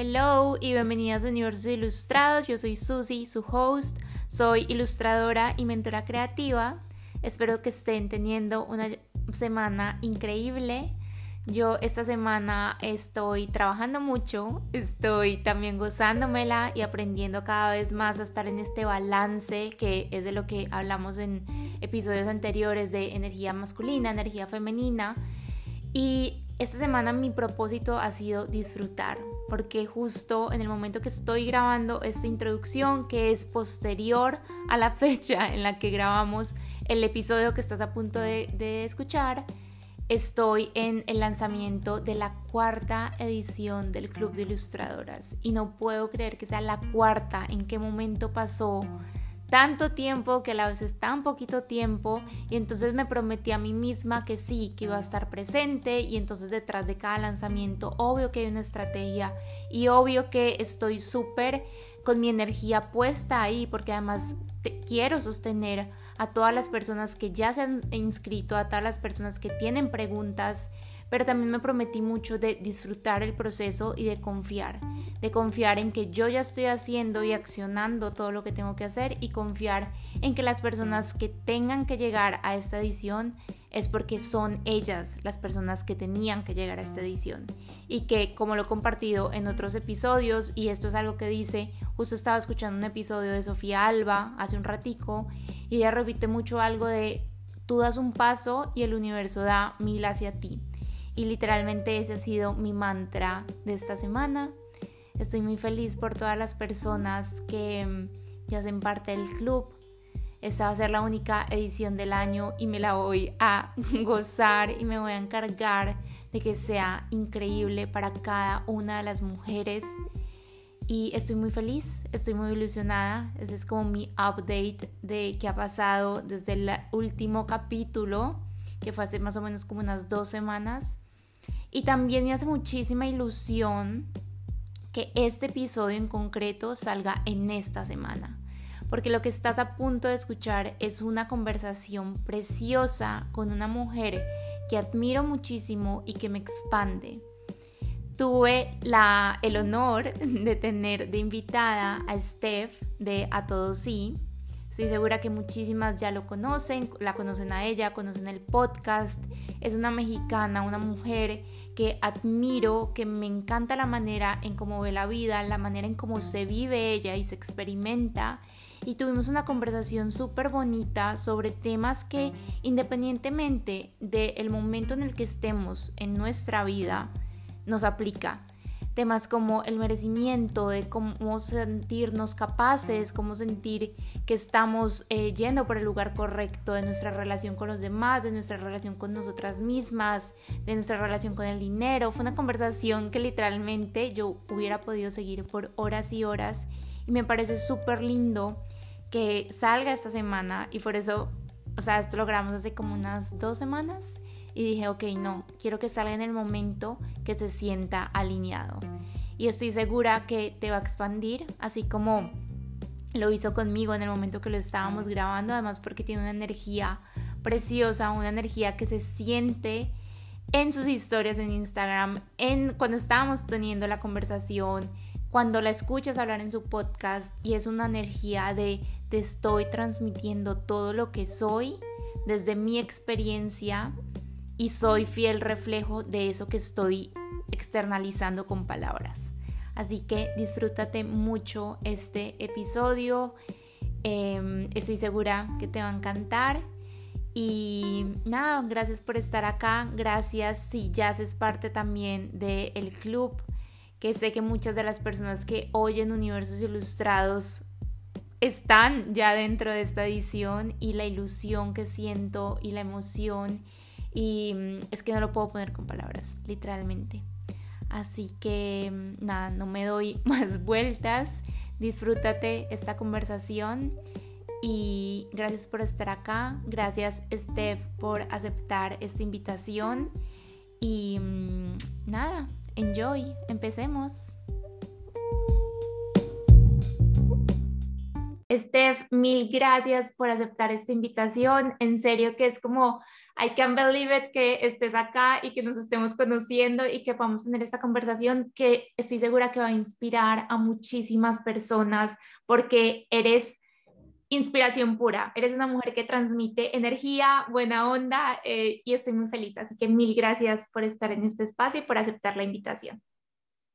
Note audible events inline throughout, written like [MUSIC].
Hello y bienvenidas a Universos Ilustrados. Yo soy Susie, su host. Soy ilustradora y mentora creativa. Espero que estén teniendo una semana increíble. Yo esta semana estoy trabajando mucho, estoy también gozándomela y aprendiendo cada vez más a estar en este balance que es de lo que hablamos en episodios anteriores de energía masculina, energía femenina. Y esta semana mi propósito ha sido disfrutar, porque justo en el momento que estoy grabando esta introducción, que es posterior a la [LAUGHS] fecha en la que grabamos el episodio que estás a punto de, escuchar, estoy en el lanzamiento de la cuarta edición del Club de Ilustradoras. Y no puedo creer que sea la cuarta, en qué momento pasó tanto tiempo que a la vez es tan poquito tiempo y entonces me prometí a mí misma que sí, que iba a estar presente y entonces detrás de cada lanzamiento obvio que hay una estrategia y obvio que estoy súper con mi energía puesta ahí porque además quiero sostener a todas las personas que ya se han inscrito, a todas las personas que tienen preguntas pero también me prometí mucho de disfrutar el proceso y de confiar, de confiar en que yo ya estoy haciendo y accionando todo lo que tengo que hacer y confiar en que las personas que tengan que llegar a esta edición es porque son ellas las personas que tenían que llegar a esta edición y que como lo he compartido en otros episodios y esto es algo que dice, justo estaba escuchando un episodio de Sofía Alba hace un ratico y ella repite mucho algo de tú das un paso y el universo da mil hacia ti. Y literalmente ese ha sido mi mantra de esta semana. Estoy muy feliz por todas las personas que mm, ya hacen parte del club. Esta va a ser la única edición del año y me la voy a [LAUGHS] gozar y me voy a encargar de que sea increíble para cada una de las mujeres. Y estoy muy feliz, estoy muy ilusionada. Ese es como mi update de qué ha pasado desde el último capítulo, que fue hace más o menos como unas dos semanas. Y también me hace muchísima ilusión que este episodio en concreto salga en esta semana, porque lo que estás a punto de escuchar es una conversación preciosa con una mujer que admiro muchísimo y que me expande. Tuve el honor de tener de invitada a Steph de A Todos Sí, Estoy segura que muchísimas ya lo conocen, la conocen a ella, conocen el podcast. Es una mexicana, una mujer que admiro, que me encanta la manera en cómo ve la vida, la manera en cómo se vive ella y se experimenta. Y tuvimos una conversación súper bonita sobre temas que independientemente del momento en el que estemos en nuestra vida, nos aplica temas como el merecimiento, de cómo sentirnos capaces, cómo sentir que estamos eh, yendo por el lugar correcto, de nuestra relación con los demás, de nuestra relación con nosotras mismas, de nuestra relación con el dinero. Fue una conversación que literalmente yo hubiera podido seguir por horas y horas y me parece súper lindo que salga esta semana y por eso, o sea, esto lo grabamos hace como unas dos semanas y dije, ok, no, quiero que salga en el momento que se sienta alineado. Y estoy segura que te va a expandir, así como lo hizo conmigo en el momento que lo estábamos grabando, además porque tiene una energía preciosa, una energía que se siente en sus historias en Instagram, en cuando estábamos teniendo la conversación, cuando la escuchas hablar en su podcast y es una energía de te estoy transmitiendo todo lo que soy desde mi experiencia y soy fiel reflejo de eso que estoy externalizando con palabras. Así que disfrútate mucho este episodio. Em, estoy segura que te va a encantar. Y nada, gracias por estar acá. Gracias si ya haces parte también del club. Que sé que muchas de las personas que oyen Universos Ilustrados están ya dentro de esta edición y la ilusión que siento y la emoción y mm, es que no lo puedo poner con palabras, literalmente. Así que mm, nada, no me doy [LAUGHS] más vueltas. Disfrútate esta conversación y gracias por estar acá. Gracias Steph por aceptar esta invitación. Y mm, nada, enjoy, empecemos. Steph, mil gracias por aceptar esta invitación. En serio que es como, I can't believe it que estés acá y que nos estemos conociendo y que podamos tener esta conversación que estoy segura que va a inspirar a muchísimas personas porque eres inspiración pura. Eres una mujer que transmite energía, buena onda eh, y estoy muy feliz. Así que mil gracias por estar en este espacio y por aceptar la invitación.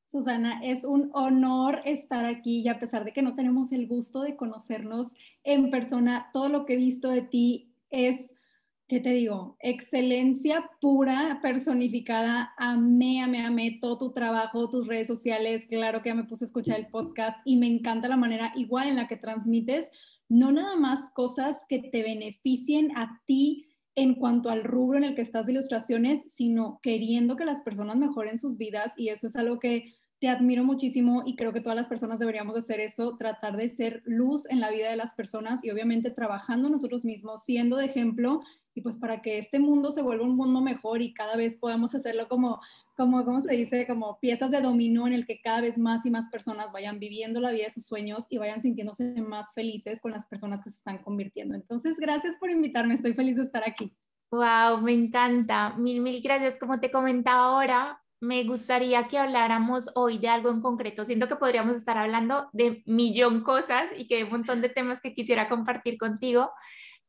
Susana, es un honor estar aquí y a pesar de que no tenemos el gusto de conocernos en persona, todo lo que he visto de ti es, ¿qué te digo? Excelencia pura, personificada. Amé, amé, amé todo tu trabajo, tus redes sociales. Claro que ya me puse a escuchar el podcast y me encanta la manera igual en la que transmites, no nada más cosas que te beneficien a ti en cuanto al rubro en el que estás de ilustraciones, sino queriendo que las personas mejoren sus vidas y eso es algo que te admiro muchísimo y creo que todas las personas deberíamos hacer eso, tratar de ser luz en la vida de las personas y obviamente trabajando nosotros mismos, siendo de ejemplo y pues para que este mundo se vuelva un mundo mejor y cada vez podamos hacerlo como, como, ¿cómo se dice? Como piezas de dominó en el que cada vez más y más personas vayan viviendo la vida de sus sueños y vayan sintiéndose más felices con las personas que se están convirtiendo. Entonces, gracias por invitarme, estoy feliz de estar aquí. Wow, me encanta. Mil, mil gracias. Como te comentaba ahora, me gustaría que habláramos hoy de algo en concreto. Siento que podríamos estar hablando de millón cosas y que hay un montón de temas que quisiera compartir contigo,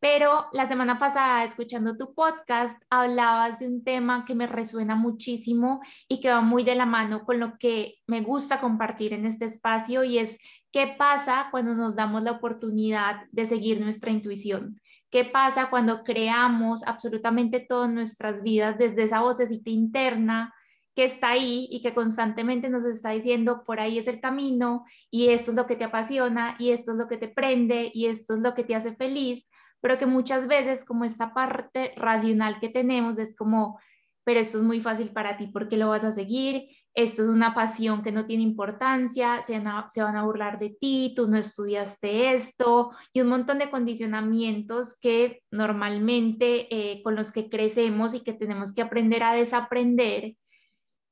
pero la semana pasada, escuchando tu podcast, hablabas de un tema que me resuena muchísimo y que va muy de la mano con lo que me gusta compartir en este espacio y es qué pasa cuando nos damos la oportunidad de seguir nuestra intuición. ¿Qué pasa cuando creamos absolutamente todas nuestras vidas desde esa vocecita interna? Que está ahí y que constantemente nos está diciendo, por ahí es el camino y esto es lo que te apasiona y esto es lo que te prende y esto es lo que te hace feliz, pero que muchas veces como esta parte racional que tenemos es como, pero esto es muy fácil para ti, ¿por qué lo vas a seguir? Esto es una pasión que no tiene importancia, se van a, se van a burlar de ti, tú no estudiaste esto y un montón de condicionamientos que normalmente eh, con los que crecemos y que tenemos que aprender a desaprender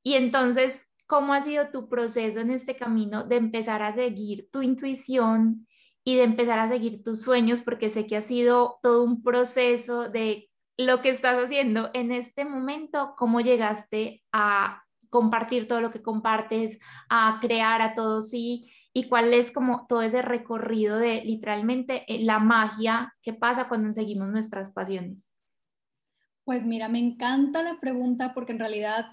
y entonces, ¿cómo ha sido tu proceso en este camino de empezar a seguir tu intuición y de empezar a seguir tus sueños? Porque sé que ha sido todo un proceso de lo que estás haciendo en este momento, cómo llegaste a compartir todo lo que compartes, a crear a todos sí, y cuál es como todo ese recorrido de literalmente eh, la magia que pasa cuando seguimos nuestras pasiones. Pues mira, me encanta la pregunta porque en realidad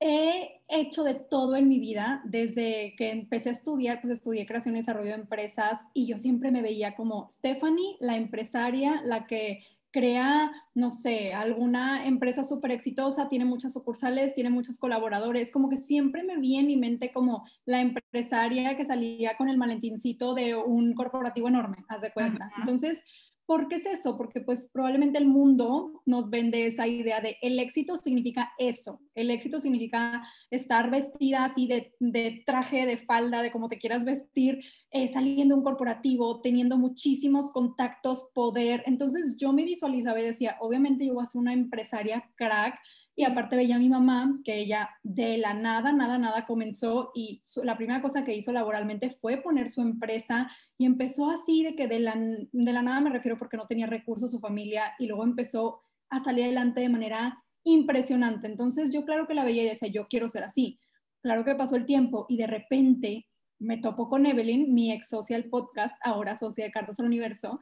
He hecho de todo en mi vida, desde que empecé a estudiar, pues estudié creación y desarrollo de empresas y yo siempre me veía como Stephanie, la empresaria, la que crea, no sé, alguna empresa súper exitosa, tiene muchas sucursales, tiene muchos colaboradores, como que siempre me vi en mi mente como la empresaria que salía con el malentincito de un corporativo enorme, haz de cuenta. Entonces, ¿Por qué es eso? Porque pues probablemente el mundo nos vende esa idea de el éxito significa eso. El éxito significa estar vestida así de, traje, de falda, de como te quieras vestir, eh, saliendo de un corporativo, teniendo muchísimos contactos, poder. Entonces yo me visualizaba y decía, obviamente yo voy a ser una empresaria crack, y aparte veía a mi mamá que ella de la nada, nada, nada comenzó y la primera cosa que hizo laboralmente fue poner su empresa y empezó así de que de la, de la nada me refiero porque no tenía recursos su familia y luego empezó a salir adelante de manera impresionante. Entonces yo claro que la veía y decía, yo quiero ser así. Claro que pasó el tiempo y de repente me topo con Evelyn, mi ex social podcast, ahora socia de Cartas al Universo,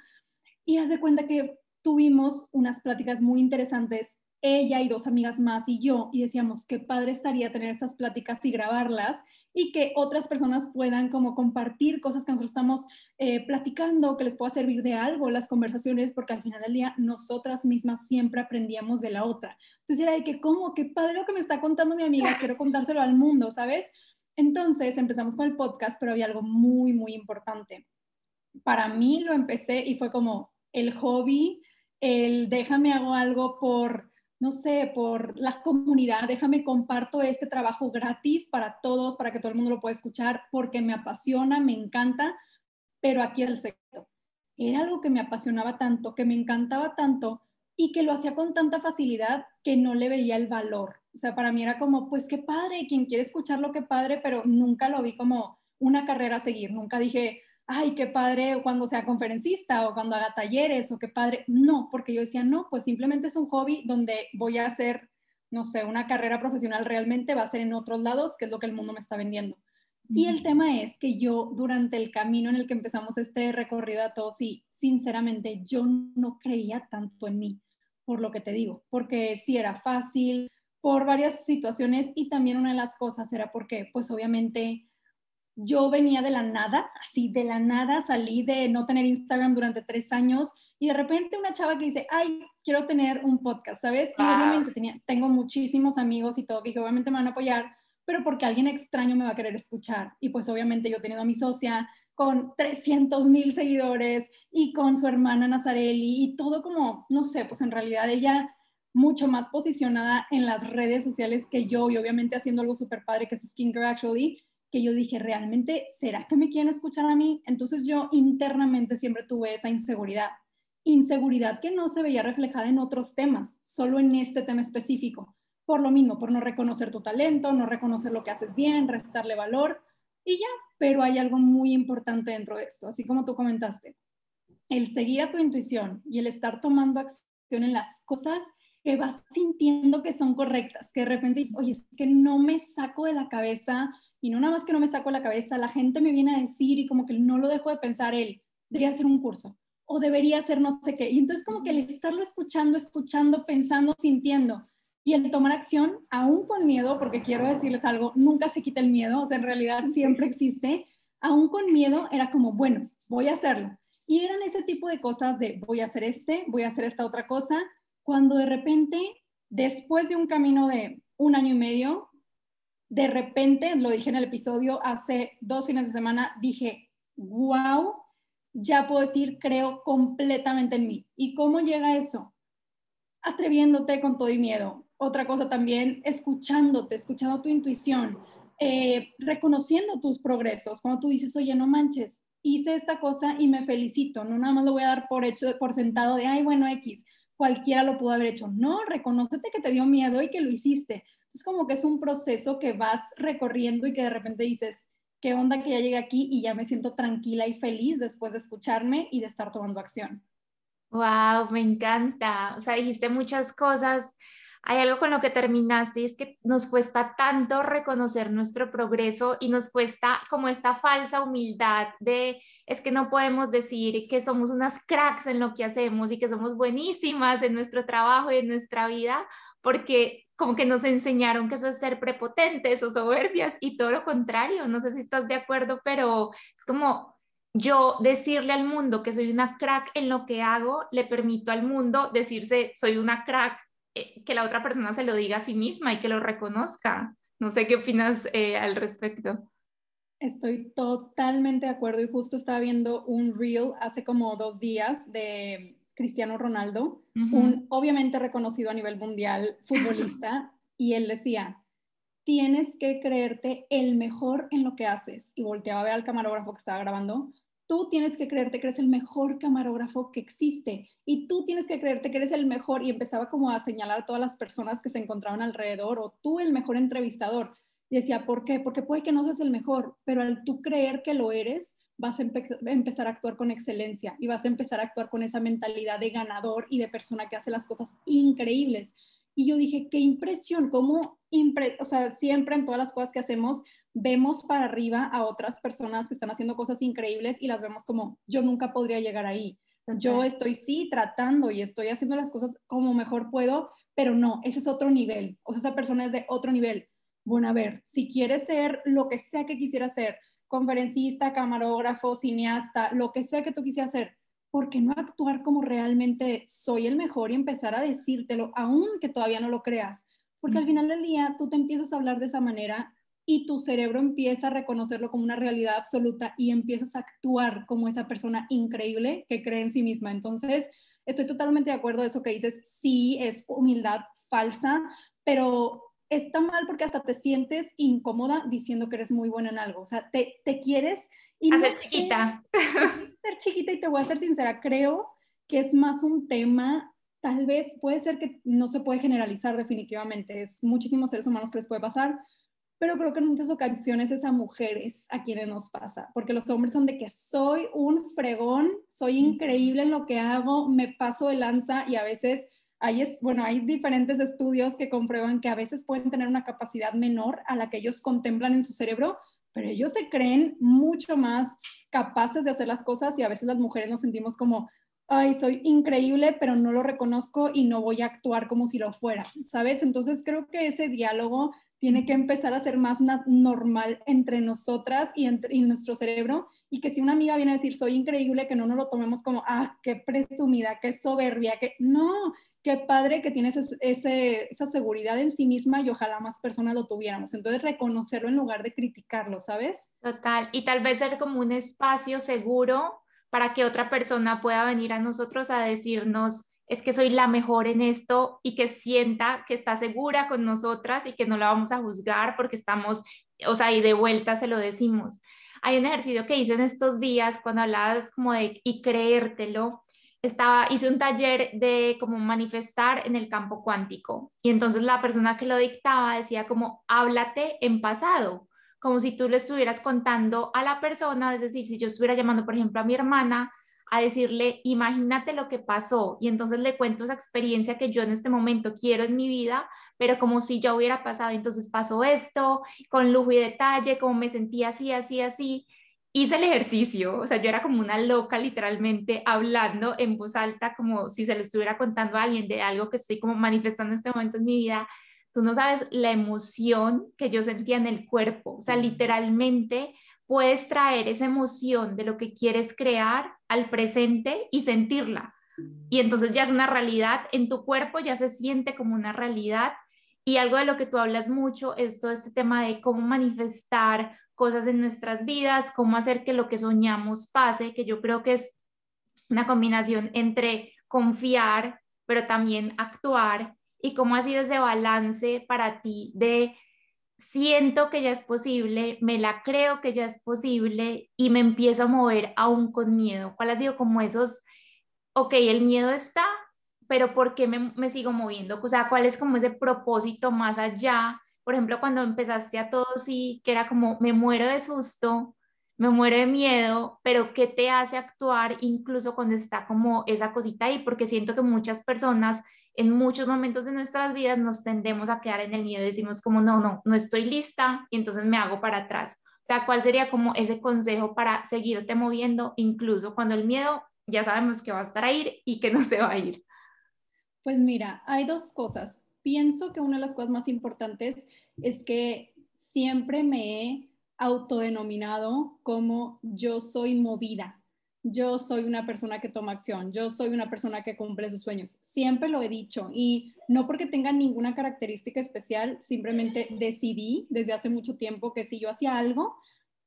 y hace cuenta que tuvimos unas pláticas muy interesantes ella y dos amigas más y yo, y decíamos, qué padre estaría tener estas pláticas y grabarlas y que otras personas puedan como compartir cosas que nosotros estamos eh, platicando, que les pueda servir de algo las conversaciones, porque al final del día nosotras mismas siempre aprendíamos de la otra. Entonces era de que, ¿cómo? Qué padre lo que me está contando mi amiga, [LAUGHS] quiero contárselo al mundo, ¿sabes? Entonces empezamos con el podcast, pero había algo muy, muy importante. Para mí lo empecé y fue como el hobby, el déjame hago algo por no sé, por la comunidad, déjame comparto este trabajo gratis para todos, para que todo el mundo lo pueda escuchar, porque me apasiona, me encanta, pero aquí el secreto. Era algo que me apasionaba tanto, que me encantaba tanto y que lo hacía con tanta facilidad que no le veía el valor. O sea, para mí era como, pues qué padre, quien quiere escucharlo, qué padre, pero nunca lo vi como una carrera a seguir. Nunca dije, ay, qué padre cuando sea conferencista o cuando haga talleres o qué padre. No, porque yo decía, no, pues simplemente es un hobby donde voy a hacer, no sé, una carrera profesional realmente va a ser en otros lados, que es lo que el mundo me está vendiendo. Y el tema es que yo durante el camino en el que empezamos este recorrido a todos, sí, sinceramente yo no creía tanto en mí, por lo que te digo, porque sí era fácil, por varias situaciones y también una de las cosas era porque pues obviamente yo venía de la nada, así de la nada salí de no tener Instagram durante tres años y de repente una chava que dice, ay, quiero tener un podcast, ¿sabes? Y obviamente tenía, tengo muchísimos amigos y todo que obviamente me van a apoyar, pero porque alguien extraño me va a querer escuchar. Y pues obviamente yo teniendo a mi socia con 300 mil seguidores y con su hermana Nazarelli y todo como, no sé, pues en realidad ella mucho más posicionada en las redes sociales que yo y obviamente haciendo algo súper padre que es Skincare Actually que yo dije, realmente, ¿será que me quieren escuchar a mí? Entonces yo internamente siempre tuve esa inseguridad. Inseguridad que no se veía reflejada en otros temas, solo en este tema específico. Por lo mismo, por no reconocer tu talento, no reconocer lo que haces bien, restarle valor y ya. Pero hay algo muy importante dentro de esto, así como tú comentaste. El seguir a tu intuición y el estar tomando acción en las cosas que vas sintiendo que son correctas, que de repente dices, oye, es que no me saco de la cabeza y no nada más que no me saco la cabeza, la gente me viene a decir y como que no lo dejo de pensar él, debería hacer un curso o debería hacer no sé qué. Y entonces como que el estarlo escuchando, escuchando, pensando, sintiendo y el tomar acción, aún con miedo, porque quiero decirles algo, nunca se quita el miedo, o sea, en realidad siempre existe, aún con miedo era como, bueno, voy a hacerlo. Y eran ese tipo de cosas de voy a hacer este, voy a hacer esta otra cosa, cuando de repente, después de un camino de un año y medio, de repente, lo dije en el episodio, hace dos fines de semana, dije, wow, ya puedo decir, creo completamente en mí. ¿Y cómo llega eso? Atreviéndote con todo y miedo. Otra cosa también, escuchándote, escuchando tu intuición, eh, reconociendo tus progresos. Cuando tú dices, oye, no manches, hice esta cosa y me felicito, no nada más lo voy a dar por hecho, por sentado de, ay, bueno, X, cualquiera lo pudo haber hecho. No, reconócete que te dio miedo y que lo hiciste. Es como que es un proceso que vas recorriendo y que de repente dices, qué onda que ya llegué aquí y ya me siento tranquila y feliz después de escucharme y de estar tomando acción. Wow, me encanta. O sea, dijiste muchas cosas hay algo con lo que terminaste y es que nos cuesta tanto reconocer nuestro progreso y nos cuesta como esta falsa humildad de es que no podemos decir que somos unas cracks en lo que hacemos y que somos buenísimas en nuestro trabajo y en nuestra vida porque como que nos enseñaron que eso es ser prepotentes o soberbias y todo lo contrario, no sé si estás de acuerdo, pero es como yo decirle al mundo que soy una crack en lo que hago, le permito al mundo decirse soy una crack que la otra persona se lo diga a sí misma y que lo reconozca. No sé qué opinas eh, al respecto. Estoy totalmente de acuerdo y justo estaba viendo un reel hace como dos días de Cristiano Ronaldo, un obviamente reconocido a nivel mundial futbolista, [LAUGHS] y él decía, tienes que creerte el mejor en lo que haces. Y volteaba a ver al camarógrafo que estaba grabando, tú tienes que creerte que eres el mejor camarógrafo que existe y tú tienes que creerte que eres el mejor y empezaba como a señalar a todas las personas que se encontraban alrededor o tú el mejor entrevistador. Y decía, ¿por qué? Porque puede que no seas el mejor, pero al tú creer que lo eres, vas a empezar a actuar con excelencia y vas a empezar a actuar con esa mentalidad de ganador y de persona que hace las cosas increíbles. Y yo dije, qué impresión, cómo, o sea, siempre en todas las cosas que hacemos, vemos para arriba a otras personas que están haciendo cosas increíbles y las vemos como, yo nunca podría llegar ahí. Yo estoy sí tratando y estoy haciendo las cosas como mejor puedo, pero no, ese es otro nivel. O sea, esa persona es de otro nivel. Bueno, a ver, si quieres ser lo que sea que quisiera ser, conferencista, camarógrafo, cineasta, lo que sea que tú quisieras ser, ¿por qué no actuar como realmente soy el mejor y empezar a decírtelo, aunque todavía no lo creas? Porque al final del día tú te empiezas a hablar de esa manera y tu cerebro empieza a reconocerlo como una realidad absoluta y empiezas a actuar como esa persona increíble que cree en sí misma. Entonces, estoy totalmente de acuerdo de eso que dices, sí, es humildad falsa, pero está mal porque hasta te sientes incómoda diciendo que eres muy buena en algo. O sea, te, te quieres... Y Hacer chiquita. [LAUGHS] ser chiquita y te voy a ser sincera, creo que es más un tema tal vez puede ser que no se puede generalizar definitivamente, es muchísimos seres humanos que les puede pasar, pero creo que en muchas ocasiones es a mujeres a quienes nos pasa, porque los hombres son de que soy un fregón, soy increíble en lo que hago, me paso de lanza y a veces hay, bueno, hay diferentes estudios que comprueban que a veces pueden tener una capacidad menor a la que ellos contemplan en su cerebro, pero ellos se creen mucho más capaces de hacer las cosas y a veces las mujeres nos sentimos como, ay, soy increíble, pero no lo reconozco y no voy a actuar como si lo fuera, ¿sabes? Entonces creo que ese diálogo tiene que empezar a ser más normal entre nosotras y, entre, nuestro cerebro y que si una amiga viene a decir soy increíble, que no nos lo tomemos como, ah, qué presumida, qué soberbia, que no, qué padre que tienes ese, esa seguridad en sí misma y ojalá más personas lo tuviéramos. Entonces reconocerlo en lugar de criticarlo, ¿sabes? Total, y tal vez ser como un espacio seguro para que otra persona pueda venir a nosotros a decirnos, es que soy la mejor en esto y que sienta que está segura con nosotras y que no la vamos a juzgar porque estamos, o sea, y de vuelta se lo decimos. Hay un ejercicio que hice en estos días cuando hablabas como de y creértelo. Estaba, hice un taller de como manifestar en el campo cuántico y entonces la persona que lo dictaba decía como háblate en pasado, como si tú le estuvieras contando a la persona, es decir, si yo estuviera llamando, por ejemplo, a mi hermana, a decirle, imagínate lo que pasó y entonces le cuento esa experiencia que yo en este momento quiero en mi vida, pero como si ya hubiera pasado, entonces pasó esto, con lujo y detalle, como me sentía así, así, así. Hice el ejercicio, o sea, yo era como una loca literalmente hablando en voz alta, como si se lo estuviera contando a alguien de algo que estoy como manifestando en este momento en mi vida. Tú no sabes la emoción que yo sentía en el cuerpo, o sea, literalmente puedes traer esa emoción de lo que quieres crear al presente y sentirla. Y entonces ya es una realidad en tu cuerpo, ya se siente como una realidad. Y algo de lo que tú hablas mucho es todo este tema de cómo manifestar cosas en nuestras vidas, cómo hacer que lo que soñamos pase, que yo creo que es una combinación entre confiar, pero también actuar, y cómo ha sido ese balance para ti de siento que ya es posible, me la creo que ya es posible y me empiezo a mover aún con miedo. ¿Cuál ha sido como esos, ok, el miedo está, pero ¿por qué me, sigo moviendo? O sea, ¿cuál es como ese propósito más allá? Por ejemplo, cuando empezaste a todo sí, que era como, me muero de susto, me muero de miedo, pero ¿qué te hace actuar incluso cuando está como esa cosita ahí? Porque siento que muchas personas en muchos momentos de nuestras vidas nos tendemos a quedar en el miedo y decimos como, no, no, no estoy lista y entonces me hago para atrás. O sea, ¿cuál sería como ese consejo para seguirte moviendo incluso cuando el miedo ya sabemos que va a estar ahí y que no se va a ir? Pues mira, hay dos cosas. Pienso que una de las cosas más importantes es que siempre me he autodenominado como yo soy movida yo soy una persona que toma acción, yo soy una persona que cumple sus sueños. Siempre lo he dicho y no porque tenga ninguna característica especial, simplemente decidí desde hace mucho tiempo que si yo hacía algo,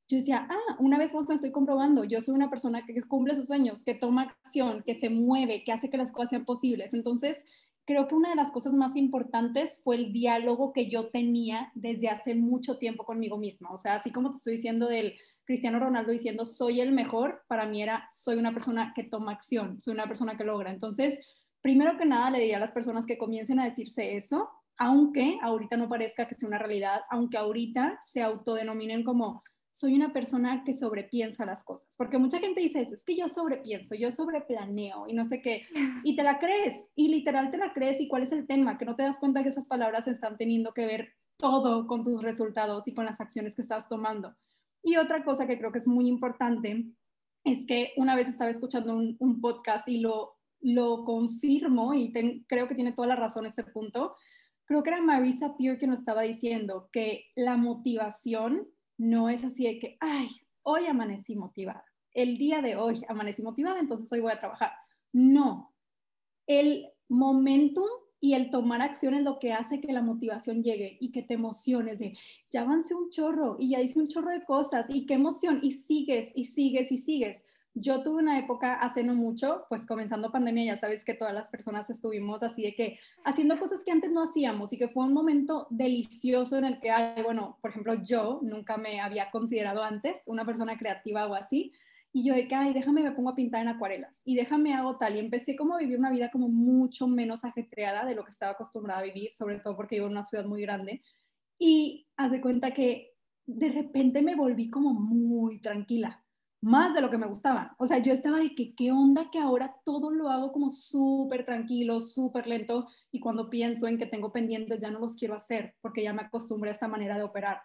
yo decía, ah, una vez más me estoy comprobando, yo soy una persona que cumple sus sueños, que toma acción, que se mueve, que hace que las cosas sean posibles. Entonces, creo que una de las cosas más importantes fue el diálogo que yo tenía desde hace mucho tiempo conmigo misma. O sea, así como te estoy diciendo del Cristiano Ronaldo diciendo soy el mejor, para mí era soy una persona que toma acción, soy una persona que logra. Entonces, primero que nada le diría a las personas que comiencen a decirse eso, aunque ahorita no parezca que sea una realidad, aunque ahorita se autodenominen como soy una persona que sobrepiensa las cosas, porque mucha gente dice eso, es que yo sobrepienso, yo sobreplaneo y no sé qué, [LAUGHS] y te la crees, y literal te la crees, y cuál es el tema, que no te das cuenta que esas palabras están teniendo que ver todo con tus resultados y con las acciones que estás tomando. Y otra cosa que creo que es muy importante es que una vez estaba escuchando un, podcast y lo, lo confirmo y creo que tiene toda la razón este punto. Creo que era Marisa Peer que nos estaba diciendo que la motivación no es así de que, ay, hoy amanecí motivada. El día de hoy amanecí motivada, entonces hoy voy a trabajar. No. El momentum y el tomar acción es lo que hace que la motivación llegue y que te emociones de, ya avancé un chorro y ya hice un chorro de cosas y qué emoción y sigues y sigues y sigues. Yo tuve una época hace no mucho, pues comenzando pandemia, ya sabes que todas las personas estuvimos así de que haciendo cosas que antes no hacíamos y que fue un momento delicioso en el que, bueno, por ejemplo, yo nunca me había considerado antes una persona creativa o así, y yo de que, ay, déjame, me pongo a pintar en acuarelas y déjame hago tal. Y empecé como a vivir una vida como mucho menos ajetreada de lo que estaba acostumbrada a vivir, sobre todo porque vivo en una ciudad muy grande. Y hace cuenta que de repente me volví como muy tranquila, más de lo que me gustaba. O sea, yo estaba de que, ¿qué onda que ahora todo lo hago como súper tranquilo, súper lento? Y cuando pienso en que tengo pendientes, ya no los quiero hacer porque ya me acostumbré a esta manera de operar.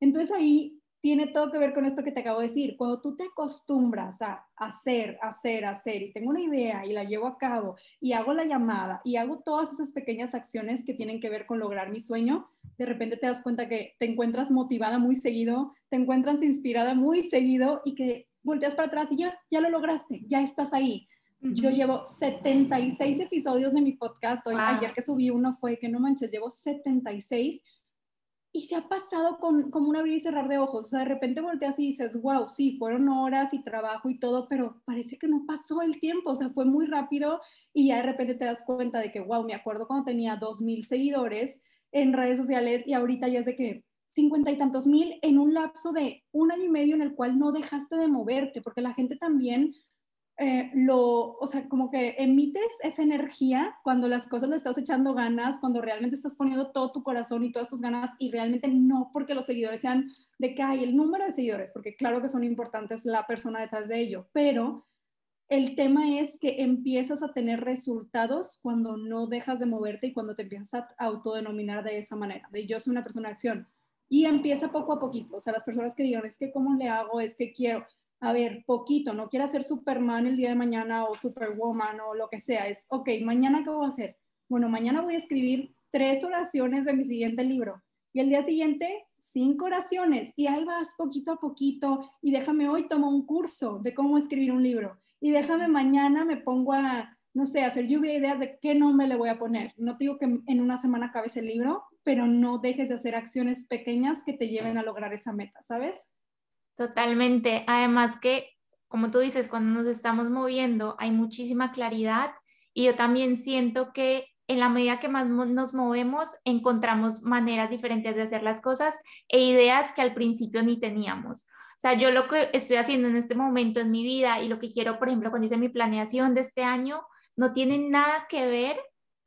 Entonces ahí tiene todo que ver con esto que te acabo de decir. Cuando tú te acostumbras a hacer, hacer, hacer y tengo una idea y la llevo a cabo y hago la llamada y hago todas esas pequeñas acciones que tienen que ver con lograr mi sueño, de repente te das cuenta que te encuentras motivada muy seguido, te encuentras inspirada muy seguido y que volteas para atrás y ya, ya lo lograste, ya estás ahí. Yo llevo 76 episodios de mi podcast. Hoy, Ayer que subí uno fue que no manches, llevo 76 y se ha pasado con, como un abrir y cerrar de ojos. O sea, de repente volteas y dices, wow, sí, fueron horas y trabajo y todo, pero parece que no pasó el tiempo. O sea, fue muy rápido y ya de repente te das cuenta de que, wow, me acuerdo cuando tenía dos mil seguidores en redes sociales y ahorita ya es de que cincuenta y tantos mil en un lapso de un año y medio en el cual no dejaste de moverte, porque la gente también eh, lo, o sea, como que emites esa energía cuando las cosas le estás echando ganas, cuando realmente estás poniendo todo tu corazón y todas tus ganas y realmente no porque los seguidores sean de que hay el número de seguidores, porque claro que son importantes la persona detrás de ello, pero el tema es que empiezas a tener resultados cuando no dejas de moverte y cuando te empiezas a autodenominar de esa manera, de yo soy una persona de acción. Y empieza poco a poquito, o sea, las personas que digan, es que cómo le hago, es que quiero, a ver, poquito, no quiero ser Superman el día de mañana o Superwoman o lo que sea, es, ok, mañana qué voy a hacer? Bueno, mañana voy a escribir tres oraciones de mi siguiente libro y el día siguiente cinco oraciones y ahí vas poquito a poquito y déjame hoy tomo un curso de cómo escribir un libro y déjame mañana me pongo a, no sé, hacer lluvia de ideas de qué nombre le voy a poner. No te digo que en una semana acabes el libro, pero no dejes de hacer acciones pequeñas que te lleven a lograr esa meta, ¿sabes? Totalmente. Además que, como tú dices, cuando nos estamos moviendo hay muchísima claridad y yo también siento que en la medida que más nos movemos, encontramos maneras diferentes de hacer las cosas e ideas que al principio ni teníamos. O sea, yo lo que estoy haciendo en este momento en mi vida y lo que quiero, por ejemplo, cuando hice mi planeación de este año, no tiene nada que ver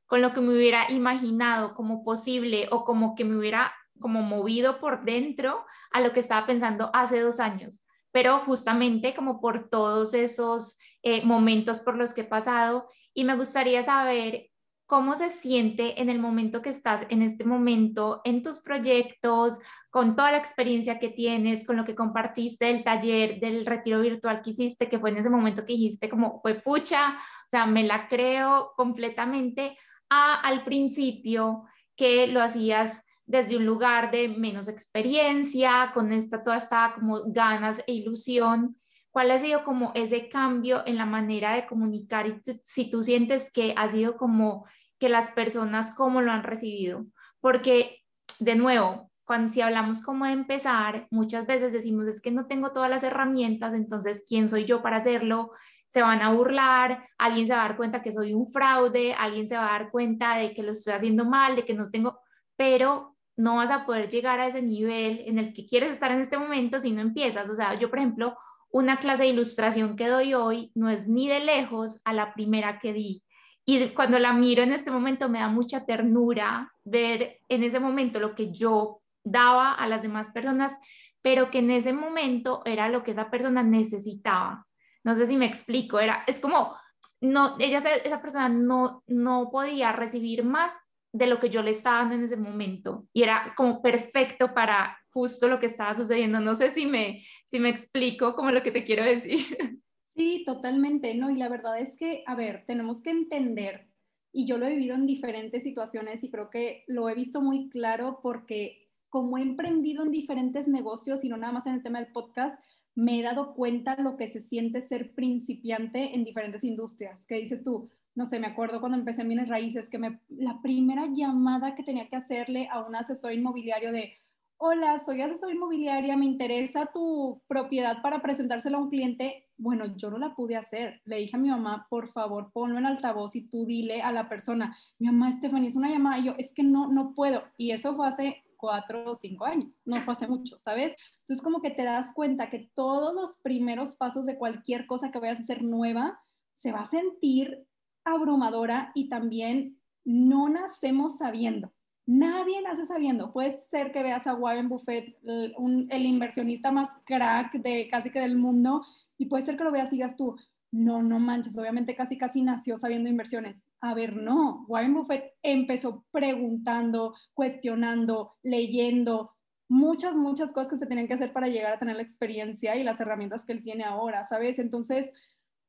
con lo que me hubiera imaginado como posible o como que me hubiera como movido por dentro a lo que estaba pensando hace dos años, pero justamente como por todos esos eh, momentos por los que he pasado. Y me gustaría saber cómo se siente en el momento que estás, en este momento, en tus proyectos, con toda la experiencia que tienes, con lo que compartiste del taller, del retiro virtual que hiciste, que fue en ese momento que dijiste como fue pucha, o sea, me la creo completamente, a al principio que lo hacías desde un lugar de menos experiencia, con esta toda esta como ganas e ilusión. ¿Cuál ha sido como ese cambio en la manera de comunicar y si tú sientes que ha sido como que las personas cómo lo han recibido? Porque de nuevo, cuando si hablamos cómo de empezar, muchas veces decimos es que no tengo todas las herramientas, entonces ¿quién soy yo para hacerlo? Se van a burlar, alguien se va a dar cuenta que soy un fraude, alguien se va a dar cuenta de que lo estoy haciendo mal, de que no tengo, pero no vas a poder llegar a ese nivel en el que quieres estar en este momento si no empiezas. O sea, yo, por ejemplo, una clase de ilustración que doy hoy no es ni de lejos a la primera que di. Y cuando la miro en este momento me da mucha ternura ver en ese momento lo que yo daba a las demás personas, pero que en ese momento era lo que esa persona necesitaba. No sé si me explico, era, es como, no, ella, esa persona no, no podía recibir más de lo que yo le estaba dando en ese momento y era como perfecto para justo lo que estaba sucediendo. No sé si me, si me explico como lo que te quiero decir. [LAUGHS] Sí, totalmente, ¿no? Y la verdad es que, a ver, tenemos que entender, y yo lo he vivido en diferentes situaciones y creo que lo he visto muy claro porque como he emprendido en diferentes negocios y no nada más en el tema del podcast, me he dado cuenta lo que se siente ser principiante en diferentes industrias. ¿Qué dices tú? No sé, me acuerdo cuando empecé en bienes raíces, que me, la primera llamada que tenía que hacerle a un asesor inmobiliario de, hola, soy asesor inmobiliaria, me interesa tu propiedad para presentársela a un cliente. Bueno, yo no la pude hacer. Le dije a mi mamá, por favor, ponlo en altavoz y tú dile a la persona, mi mamá Stephanie, es una llamada. Y yo, es que no, no puedo. Y eso fue hace cuatro o cinco años, no fue hace mucho, ¿sabes? Entonces como que te das cuenta que todos los primeros pasos de cualquier cosa que vayas a hacer nueva, se va a sentir abrumadora y también no nacemos sabiendo. Nadie nace sabiendo. Puede ser que veas a Warren Buffett, el inversionista más crack de casi que del mundo, y puede ser que lo veas y digas tú, no, no manches, obviamente casi casi nació sabiendo inversiones. A ver, no, Warren Buffett empezó preguntando, cuestionando, leyendo, muchas, muchas cosas que se tenían que hacer para llegar a tener la experiencia y las herramientas que él tiene ahora, ¿sabes? Entonces,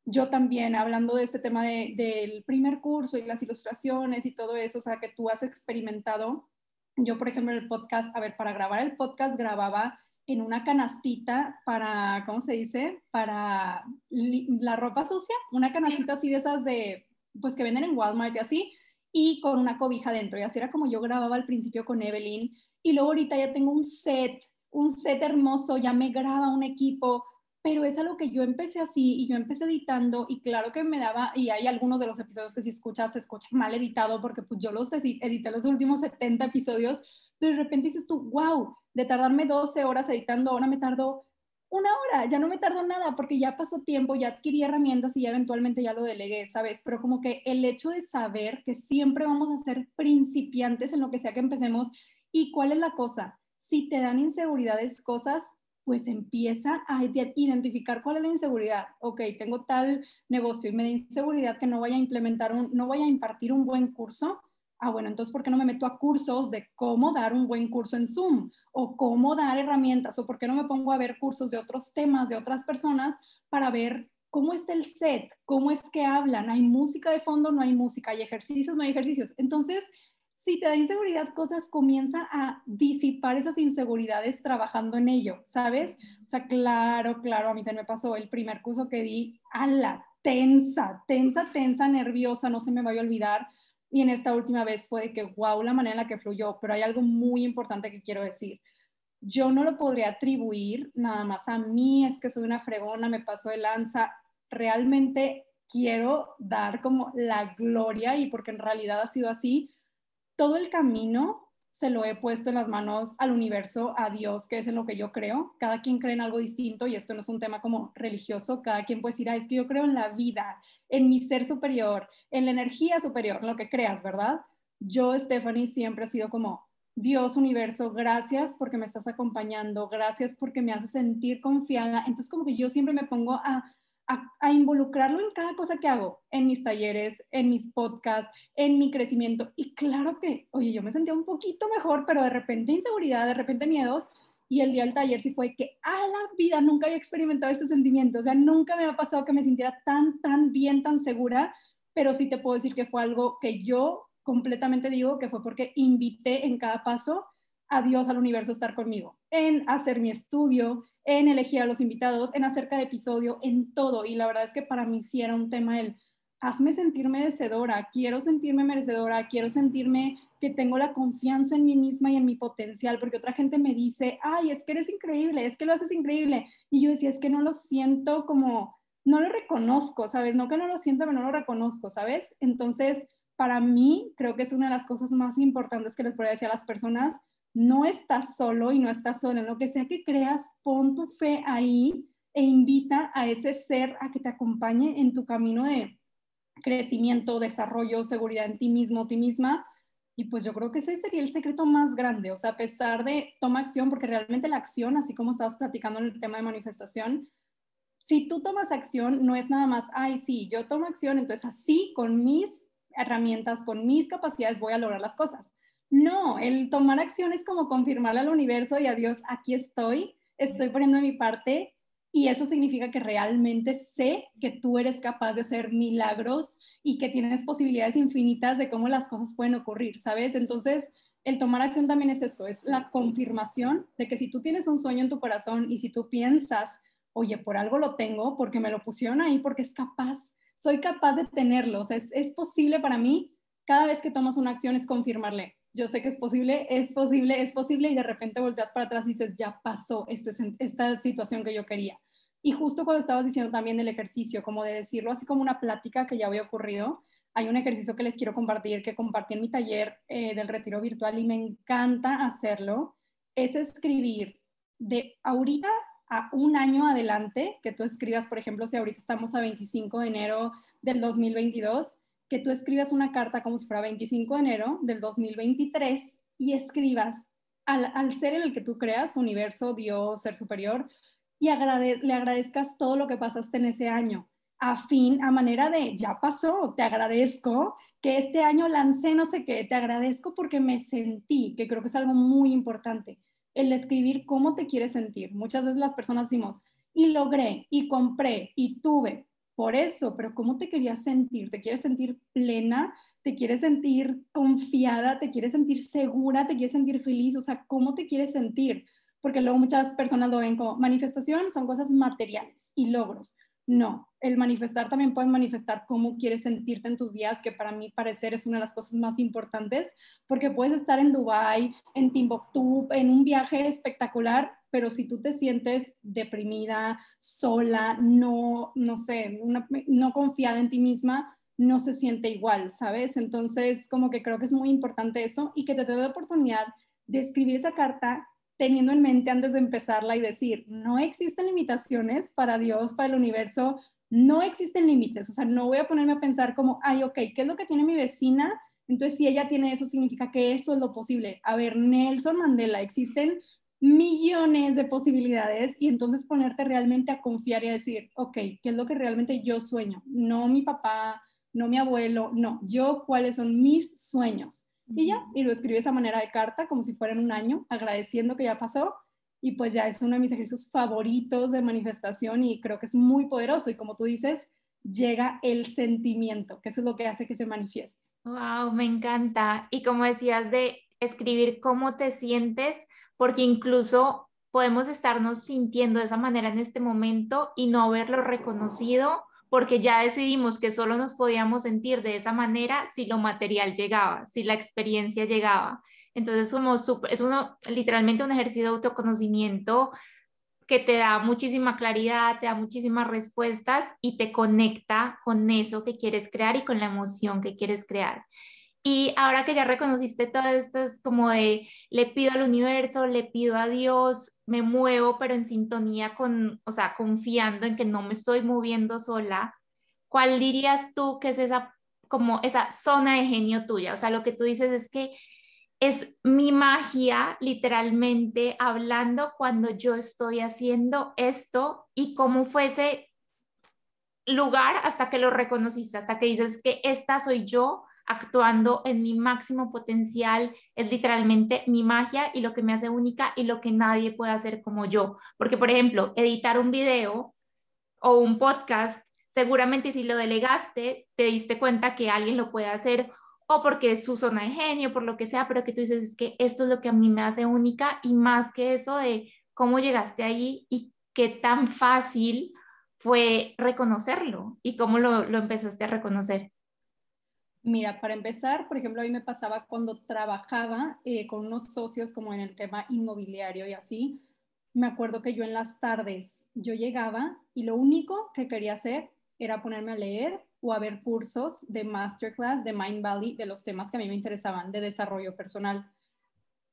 yo también, hablando de este tema del primer curso y las ilustraciones y todo eso, o sea, que tú has experimentado, yo, por ejemplo, el podcast, a ver, para grabar el podcast grababa en una canastita para, ¿cómo se dice? Para la ropa sucia, una canastita así de esas de, pues que venden en Walmart y así, y con una cobija dentro. Y así era como yo grababa al principio con Evelyn. Y luego ahorita ya tengo un set, un set hermoso, ya me graba un equipo, pero es algo que yo empecé así y yo empecé editando y claro que me daba, y hay algunos de los episodios que si escuchas se escucha mal editado porque pues yo los edité los últimos 70 episodios, pero de repente dices tú, wow, de tardarme 12 horas editando, ahora me tardo una hora, ya no me tardo nada porque ya pasó tiempo, ya adquirí herramientas y ya eventualmente ya lo delegué, ¿sabes? Pero como que el hecho de saber que siempre vamos a ser principiantes en lo que sea que empecemos y cuál es la cosa, si te dan inseguridades cosas, pues empieza a identificar cuál es la inseguridad. Ok, tengo tal negocio y me da inseguridad que no vaya a implementar un, no vaya a impartir un buen curso. Ah, bueno, entonces, ¿por qué no me meto a cursos de cómo dar un buen curso en Zoom? O cómo dar herramientas, o por qué no me pongo a ver cursos de otros temas, de otras personas, para ver cómo está el set, cómo es que hablan, hay música de fondo, no hay música, hay ejercicios, no hay ejercicios. Entonces, si te da inseguridad cosas, comienza a disipar esas inseguridades trabajando en ello, ¿sabes? O sea, claro, claro, a mí también me pasó el primer curso que di, a la tensa, tensa, tensa, nerviosa, no se me vaya a olvidar. Y en esta última vez fue de que, wow, la manera en la que fluyó, pero hay algo muy importante que quiero decir. Yo no lo podría atribuir nada más a mí, es que soy una fregona, me pasó de lanza. Realmente quiero dar como la gloria y porque en realidad ha sido así, todo el camino se lo he puesto en las manos al universo, a Dios, que es en lo que yo creo. Cada quien cree en algo distinto y esto no es un tema como religioso. Cada quien puede decir, ah, es que yo creo en la vida, en mi ser superior, en la energía superior, lo que creas, ¿verdad? Yo, Stephanie, siempre he sido como, Dios, universo, gracias porque me estás acompañando, gracias porque me haces sentir confiada. Entonces, como que yo siempre me pongo a a, involucrarlo en cada cosa que hago, en mis talleres, en mis podcasts, en mi crecimiento. Y claro que, oye, yo me sentía un poquito mejor, pero de repente inseguridad, de repente miedos. Y el día del taller sí fue que a la vida nunca había experimentado este sentimiento. O sea, nunca me ha pasado que me sintiera tan, tan bien, tan segura. Pero sí te puedo decir que fue algo que yo completamente digo que fue porque invité en cada paso a Dios, al universo, a estar conmigo, en hacer mi estudio, en elegir a los invitados, en acerca de episodio, en todo. Y la verdad es que para mí sí era un tema el, hazme sentir merecedora, quiero sentirme merecedora, quiero sentirme que tengo la confianza en mí misma y en mi potencial, porque otra gente me dice, ay, es que eres increíble, es que lo haces increíble. Y yo decía, es que no lo siento como, no lo reconozco, ¿sabes? No que no lo siento, pero no lo reconozco, ¿sabes? Entonces, para mí, creo que es una de las cosas más importantes que les podría decir a las personas, no estás solo y no estás sola. En lo que sea que creas, pon tu fe ahí e invita a ese ser a que te acompañe en tu camino de crecimiento, desarrollo, seguridad en ti mismo, ti misma. Y pues yo creo que ese sería el secreto más grande, o sea, a pesar de toma acción, porque realmente la acción, así como estabas platicando en el tema de manifestación, si tú tomas acción, no es nada más, ay, sí, yo tomo acción, entonces así con mis herramientas, con mis capacidades voy a lograr las cosas. No, el tomar acción es como confirmarle al universo y a Dios, aquí estoy, estoy poniendo mi parte y eso significa que realmente sé que tú eres capaz de hacer milagros y que tienes posibilidades infinitas de cómo las cosas pueden ocurrir, ¿sabes? Entonces, el tomar acción también es eso, es la confirmación de que si tú tienes un sueño en tu corazón y si tú piensas, oye, por algo lo tengo, porque me lo pusieron ahí, porque es capaz, soy capaz de tenerlo, o sea, es, es posible para mí, cada vez que tomas una acción es confirmarle, yo sé que es posible, es posible, es posible y de repente volteas para atrás y dices, ya pasó este, esta situación que yo quería. Y justo cuando estabas diciendo también el ejercicio, como de decirlo así como una plática que ya había ocurrido, hay un ejercicio que les quiero compartir, que compartí en mi taller eh, del retiro virtual y me encanta hacerlo, es escribir de ahorita a un año adelante, que tú escribas, por ejemplo, si ahorita estamos a 25 de enero del 2022, que tú escribas una carta como si fuera 25 de enero del 2023 y escribas al, ser en el que tú creas, universo, Dios, ser superior, y le agradezcas todo lo que pasaste en ese año, a fin, a manera de, ya pasó, te agradezco que este año lancé no sé qué, te agradezco porque me sentí, que creo que es algo muy importante, el escribir cómo te quieres sentir. Muchas veces las personas decimos, y logré, y compré, y tuve, por eso, pero ¿cómo te querías sentir? ¿Te quieres sentir plena? ¿Te quieres sentir confiada? ¿Te quieres sentir segura? ¿Te quieres sentir feliz? O sea, ¿cómo te quieres sentir? Porque luego muchas personas lo ven como manifestación, son cosas materiales y logros. No, el manifestar también puedes manifestar cómo quieres sentirte en tus días, que para mí parecer es una de las cosas más importantes, porque puedes estar en Dubai, en Timbuktu, en un viaje espectacular, pero si tú te sientes deprimida, sola, no, no sé, no confiada en ti misma, no se siente igual, ¿sabes? Entonces, como que creo que es muy importante eso y que te dé la oportunidad de escribir esa carta teniendo en mente antes de empezarla y decir, no existen limitaciones para Dios, para el universo, no existen límites, o sea, no voy a ponerme a pensar como, ay, ok, ¿qué es lo que tiene mi vecina? Entonces, si ella tiene eso, significa que eso es lo posible. A ver, Nelson Mandela, existen millones de posibilidades y entonces ponerte realmente a confiar y a decir, ok, ¿qué es lo que realmente yo sueño? No mi papá, no mi abuelo, no, yo cuáles son mis sueños. Y ya, y lo escribí de esa manera de carta, como si fuera en un año, agradeciendo que ya pasó. Y pues ya es uno de mis ejercicios favoritos de manifestación y creo que es muy poderoso. Y como tú dices, llega el sentimiento, que eso es lo que hace que se manifieste. Wow, me encanta. Y como decías de escribir cómo te sientes, porque incluso podemos estarnos sintiendo de esa manera en este momento y no haberlo reconocido porque ya decidimos que solo nos podíamos sentir de esa manera si lo material llegaba, si la experiencia llegaba. Entonces, somos es uno, literalmente un ejercicio de autoconocimiento que te da muchísima claridad, te da muchísimas respuestas y te conecta con eso que quieres crear y con la emoción que quieres crear. Y ahora que ya reconociste todas estas como de le pido al universo, le pido a Dios, me muevo pero en sintonía con, o sea, confiando en que no me estoy moviendo sola, ¿cuál dirías tú que es esa como esa zona de genio tuya? O sea, lo que tú dices es que es mi magia literalmente hablando cuando yo estoy haciendo esto y cómo fuese lugar hasta que lo reconociste, hasta que dices que esta soy yo actuando en mi máximo potencial, es literalmente mi magia y lo que me hace única y lo que nadie puede hacer como yo. Porque, por ejemplo, editar un video o un podcast, seguramente si lo delegaste, te diste cuenta que alguien lo puede hacer o porque es su zona de genio, por lo que sea, pero que tú dices, es que esto es lo que a mí me hace única y más que eso de cómo llegaste ahí y qué tan fácil fue reconocerlo y cómo lo, lo empezaste a reconocer. Mira, para empezar, por ejemplo, a mí me pasaba cuando trabajaba eh, con unos socios como en el tema inmobiliario y así, me acuerdo que yo en las tardes yo llegaba y lo único que quería hacer era ponerme a leer o a ver cursos de masterclass de Mind Valley de los temas que a mí me interesaban de desarrollo personal.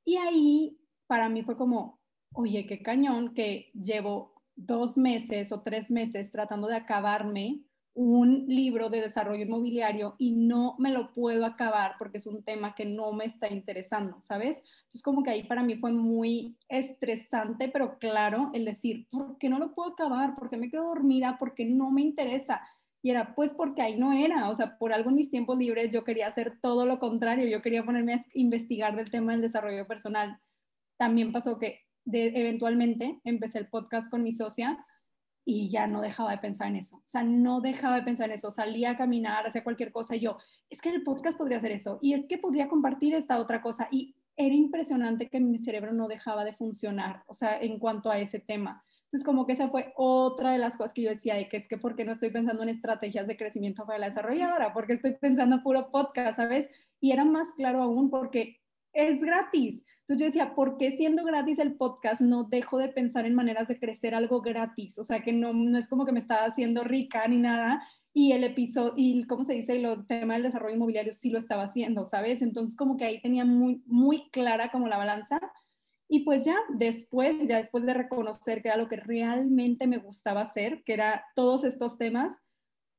Y ahí para mí fue como, oye, qué cañón que llevo dos meses o tres meses tratando de acabarme un libro de desarrollo inmobiliario y no me lo puedo acabar porque es un tema que no me está interesando, ¿sabes? Entonces como que ahí para mí fue muy estresante, pero claro, el decir, ¿por qué no lo puedo acabar? ¿Por qué me quedo dormida? ¿Por qué no me interesa? Y era pues porque ahí no era, o sea, por algo en mis tiempos libres yo quería hacer todo lo contrario, yo quería ponerme a investigar del tema del desarrollo personal. También pasó que eventualmente empecé el podcast con mi socia y ya no dejaba de pensar en eso. O sea, no dejaba de pensar en eso. Salía a caminar, hacía cualquier cosa y yo, es que el podcast podría hacer eso y es que podría compartir esta otra cosa. Y era impresionante que mi cerebro no dejaba de funcionar, o sea, en cuanto a ese tema. Entonces, como que esa fue otra de las cosas que yo decía, de que es que, ¿por qué no estoy pensando en estrategias de crecimiento para la desarrolladora? Porque estoy pensando en puro podcast, ¿sabes? Y era más claro aún porque es gratis. Entonces yo decía, ¿por qué siendo gratis el podcast no dejo de pensar en maneras de crecer algo gratis? O sea, que no, no es como que me estaba haciendo rica ni nada. Y el episodio, y cómo se dice, el tema del desarrollo inmobiliario sí lo estaba haciendo, ¿sabes? Entonces como que ahí tenía muy, muy clara como la balanza. Y pues ya después, ya después de reconocer que era lo que realmente me gustaba hacer, que era todos estos temas,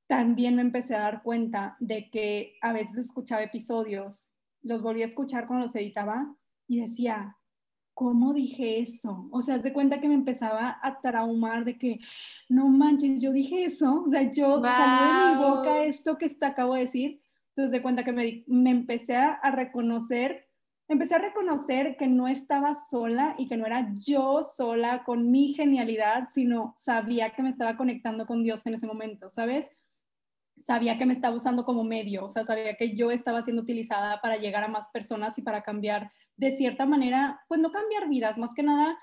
también me empecé a dar cuenta de que a veces escuchaba episodios los volví a escuchar cuando los editaba y decía, ¿cómo dije eso? O sea, haz de cuenta que me empezaba a traumar de que, no manches, yo dije eso, o sea, yo salí de mi boca esto que está, acabo de decir. Entonces, de cuenta que me, me empecé a reconocer empecé a reconocer que no estaba sola y que no era yo sola con mi genialidad, sino sabía que me estaba conectando con Dios en ese momento, ¿sabes? Sabía que me estaba usando como medio, o sea, sabía que yo estaba siendo utilizada para llegar a más personas y para cambiar de cierta manera, pues no cambiar vidas, más que nada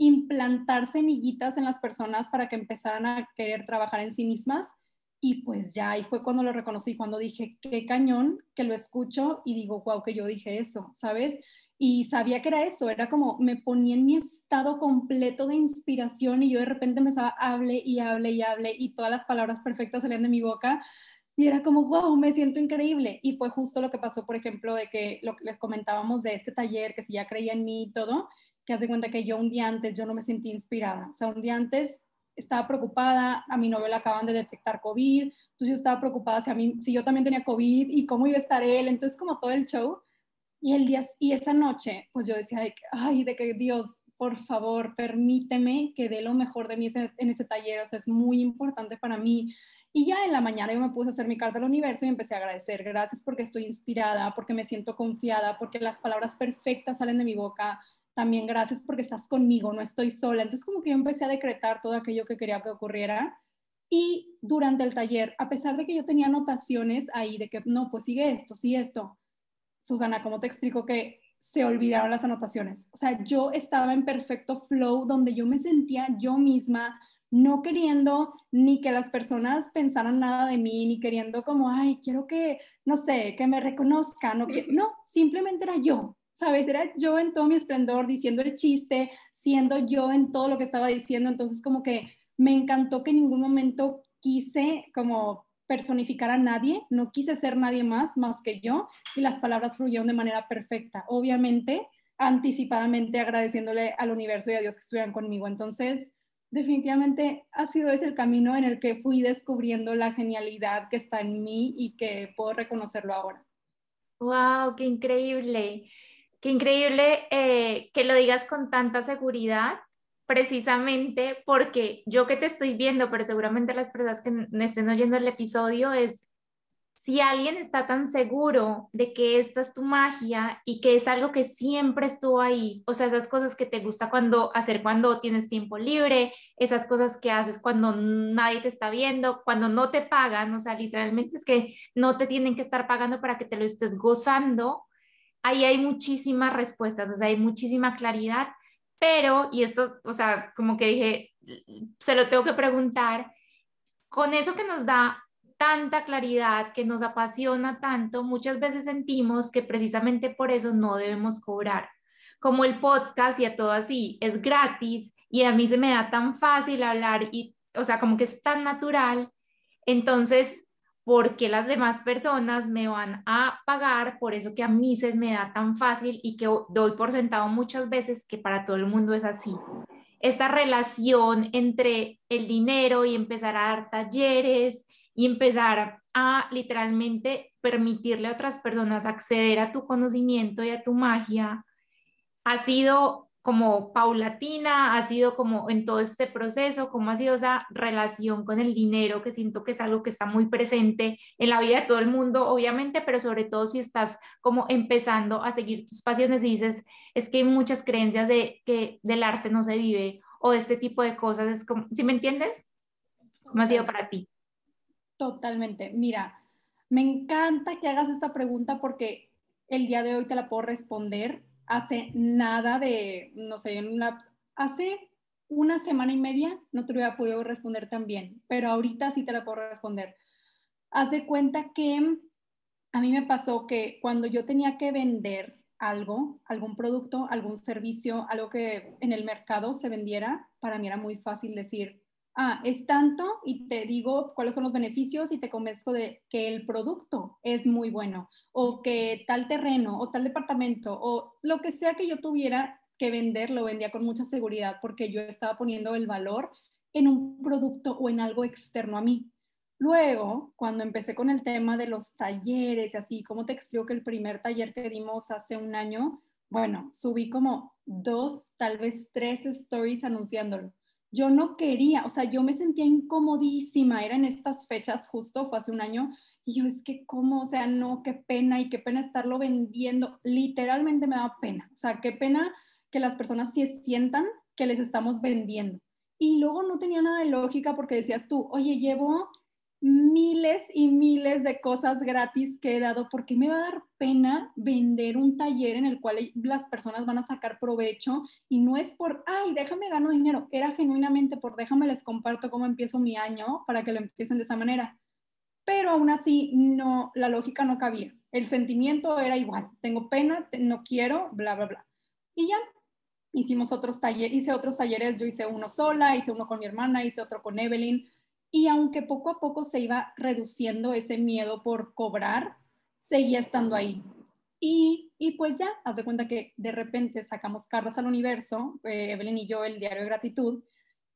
implantar semillitas en las personas para que empezaran a querer trabajar en sí mismas y pues ya ahí fue cuando lo reconocí, cuando dije, qué cañón, que lo escucho y digo, wow, que yo dije eso, ¿sabes? Y sabía que era eso, era como me ponía en mi estado completo de inspiración y yo de repente me estaba, hable y hable y hable y todas las palabras perfectas salían de mi boca y era como, wow, me siento increíble. Y fue justo lo que pasó, por ejemplo, de que lo que les comentábamos de este taller, que si ya creía en mí y todo, que hace cuenta que yo un día antes yo no me sentí inspirada. O sea, un día antes estaba preocupada, a mi novio le acaban de detectar COVID, entonces yo estaba preocupada si, a mí, si yo también tenía COVID y cómo iba a estar él, entonces como todo el show. Y, el día, y esa noche, pues yo decía, ay, de que Dios, por favor, permíteme que dé lo mejor de mí en ese taller, o sea, es muy importante para mí. Y ya en la mañana yo me puse a hacer mi carta al universo y empecé a agradecer. Gracias porque estoy inspirada, porque me siento confiada, porque las palabras perfectas salen de mi boca, también gracias porque estás conmigo, no estoy sola. Entonces como que yo empecé a decretar todo aquello que quería que ocurriera. Y durante el taller, a pesar de que yo tenía anotaciones ahí de que no, pues sigue esto, sigue esto. Susana, ¿cómo te explico que se olvidaron las anotaciones? O sea, yo estaba en perfecto flow donde yo me sentía yo misma, no queriendo ni que las personas pensaran nada de mí, ni queriendo como, ay, quiero que, no sé, que me reconozcan, no, que, no simplemente era yo, ¿sabes? Era yo en todo mi esplendor diciendo el chiste, siendo yo en todo lo que estaba diciendo, entonces como que me encantó que en ningún momento quise como personificar a nadie, no quise ser nadie más más que yo y las palabras fluyeron de manera perfecta, obviamente anticipadamente agradeciéndole al universo y a Dios que estuvieran conmigo. Entonces, definitivamente ha sido ese el camino en el que fui descubriendo la genialidad que está en mí y que puedo reconocerlo ahora. ¡Wow! ¡Qué increíble! Qué increíble eh, que lo digas con tanta seguridad, precisamente porque yo que te estoy viendo, pero seguramente las personas que me estén oyendo el episodio es, si alguien está tan seguro de que esta es tu magia y que es algo que siempre estuvo ahí, o sea, esas cosas que te gusta cuando hacer cuando tienes tiempo libre, esas cosas que haces cuando nadie te está viendo, cuando no te pagan, o sea, literalmente es que no te tienen que estar pagando para que te lo estés gozando ahí hay muchísimas respuestas, o sea, hay muchísima claridad, pero, y esto, o sea, como que dije, se lo tengo que preguntar, con eso que nos da tanta claridad, que nos apasiona tanto, muchas veces sentimos que precisamente por eso no debemos cobrar. Como el podcast y a todo así, es gratis y a mí se me da tan fácil hablar y, o sea, como que es tan natural. Entonces, porque las demás personas me van a pagar por eso que a mí se me da tan fácil y que doy por sentado muchas veces que para todo el mundo es así. Esta relación entre el dinero y empezar a dar talleres y empezar a literalmente permitirle a otras personas acceder a tu conocimiento y a tu magia ha sido como paulatina, ha sido como en todo este proceso, cómo ha sido esa relación con el dinero, que siento que es algo que está muy presente en la vida de todo el mundo, obviamente, pero sobre todo si estás como empezando a seguir tus pasiones y dices, es que hay muchas creencias de que del arte no se vive o este tipo de cosas, es como, ¿sí me entiendes? ¿Cómo ha sido para ti? Totalmente. Mira, me encanta que hagas esta pregunta porque el día de hoy te la puedo responder hace nada de, no sé, una, hace una semana y media no te lo hubiera podido responder tan bien, pero ahorita sí te la puedo responder. Haz de cuenta que a mí me pasó que cuando yo tenía que vender algo, algún producto, algún servicio, algo que en el mercado se vendiera, para mí era muy fácil decir, ah, es tanto y te digo cuáles son los beneficios y te convenzco de que el producto es muy bueno o que tal terreno o tal departamento o lo que sea que yo tuviera que vender, lo vendía con mucha seguridad porque yo estaba poniendo el valor en un producto o en algo externo a mí. Luego, cuando empecé con el tema de los talleres y así, como te explico que el primer taller que dimos hace un año bueno, subí como dos, tal vez tres stories anunciándolo. Yo no quería, o sea, yo me sentía incomodísima, eran estas fechas justo, fue hace un año, y yo es que cómo, o sea, no, qué pena y qué pena estarlo vendiendo, literalmente me daba pena, o sea, qué pena que las personas sí sientan que les estamos vendiendo. Y luego no tenía nada de lógica porque decías tú, oye, llevo miles y miles de cosas gratis que he dado, ¿por qué me va a dar pena vender un taller en el cual las personas van a sacar provecho? Y no es por, ay, déjame gano dinero, era genuinamente por, déjame les comparto cómo empiezo mi año para que lo empiecen de esa manera. Pero aún así, no, la lógica no cabía. El sentimiento era igual, tengo pena, no quiero, bla, bla, bla. Y ya, hicimos otros talleres, hice otros talleres, yo hice uno sola, hice uno con mi hermana, hice otro con Evelyn, y aunque poco a poco se iba reduciendo ese miedo por cobrar, seguía estando ahí. Y, y pues ya, haz de cuenta que de repente sacamos Cartas al Universo, eh, Evelyn y yo, el diario de gratitud,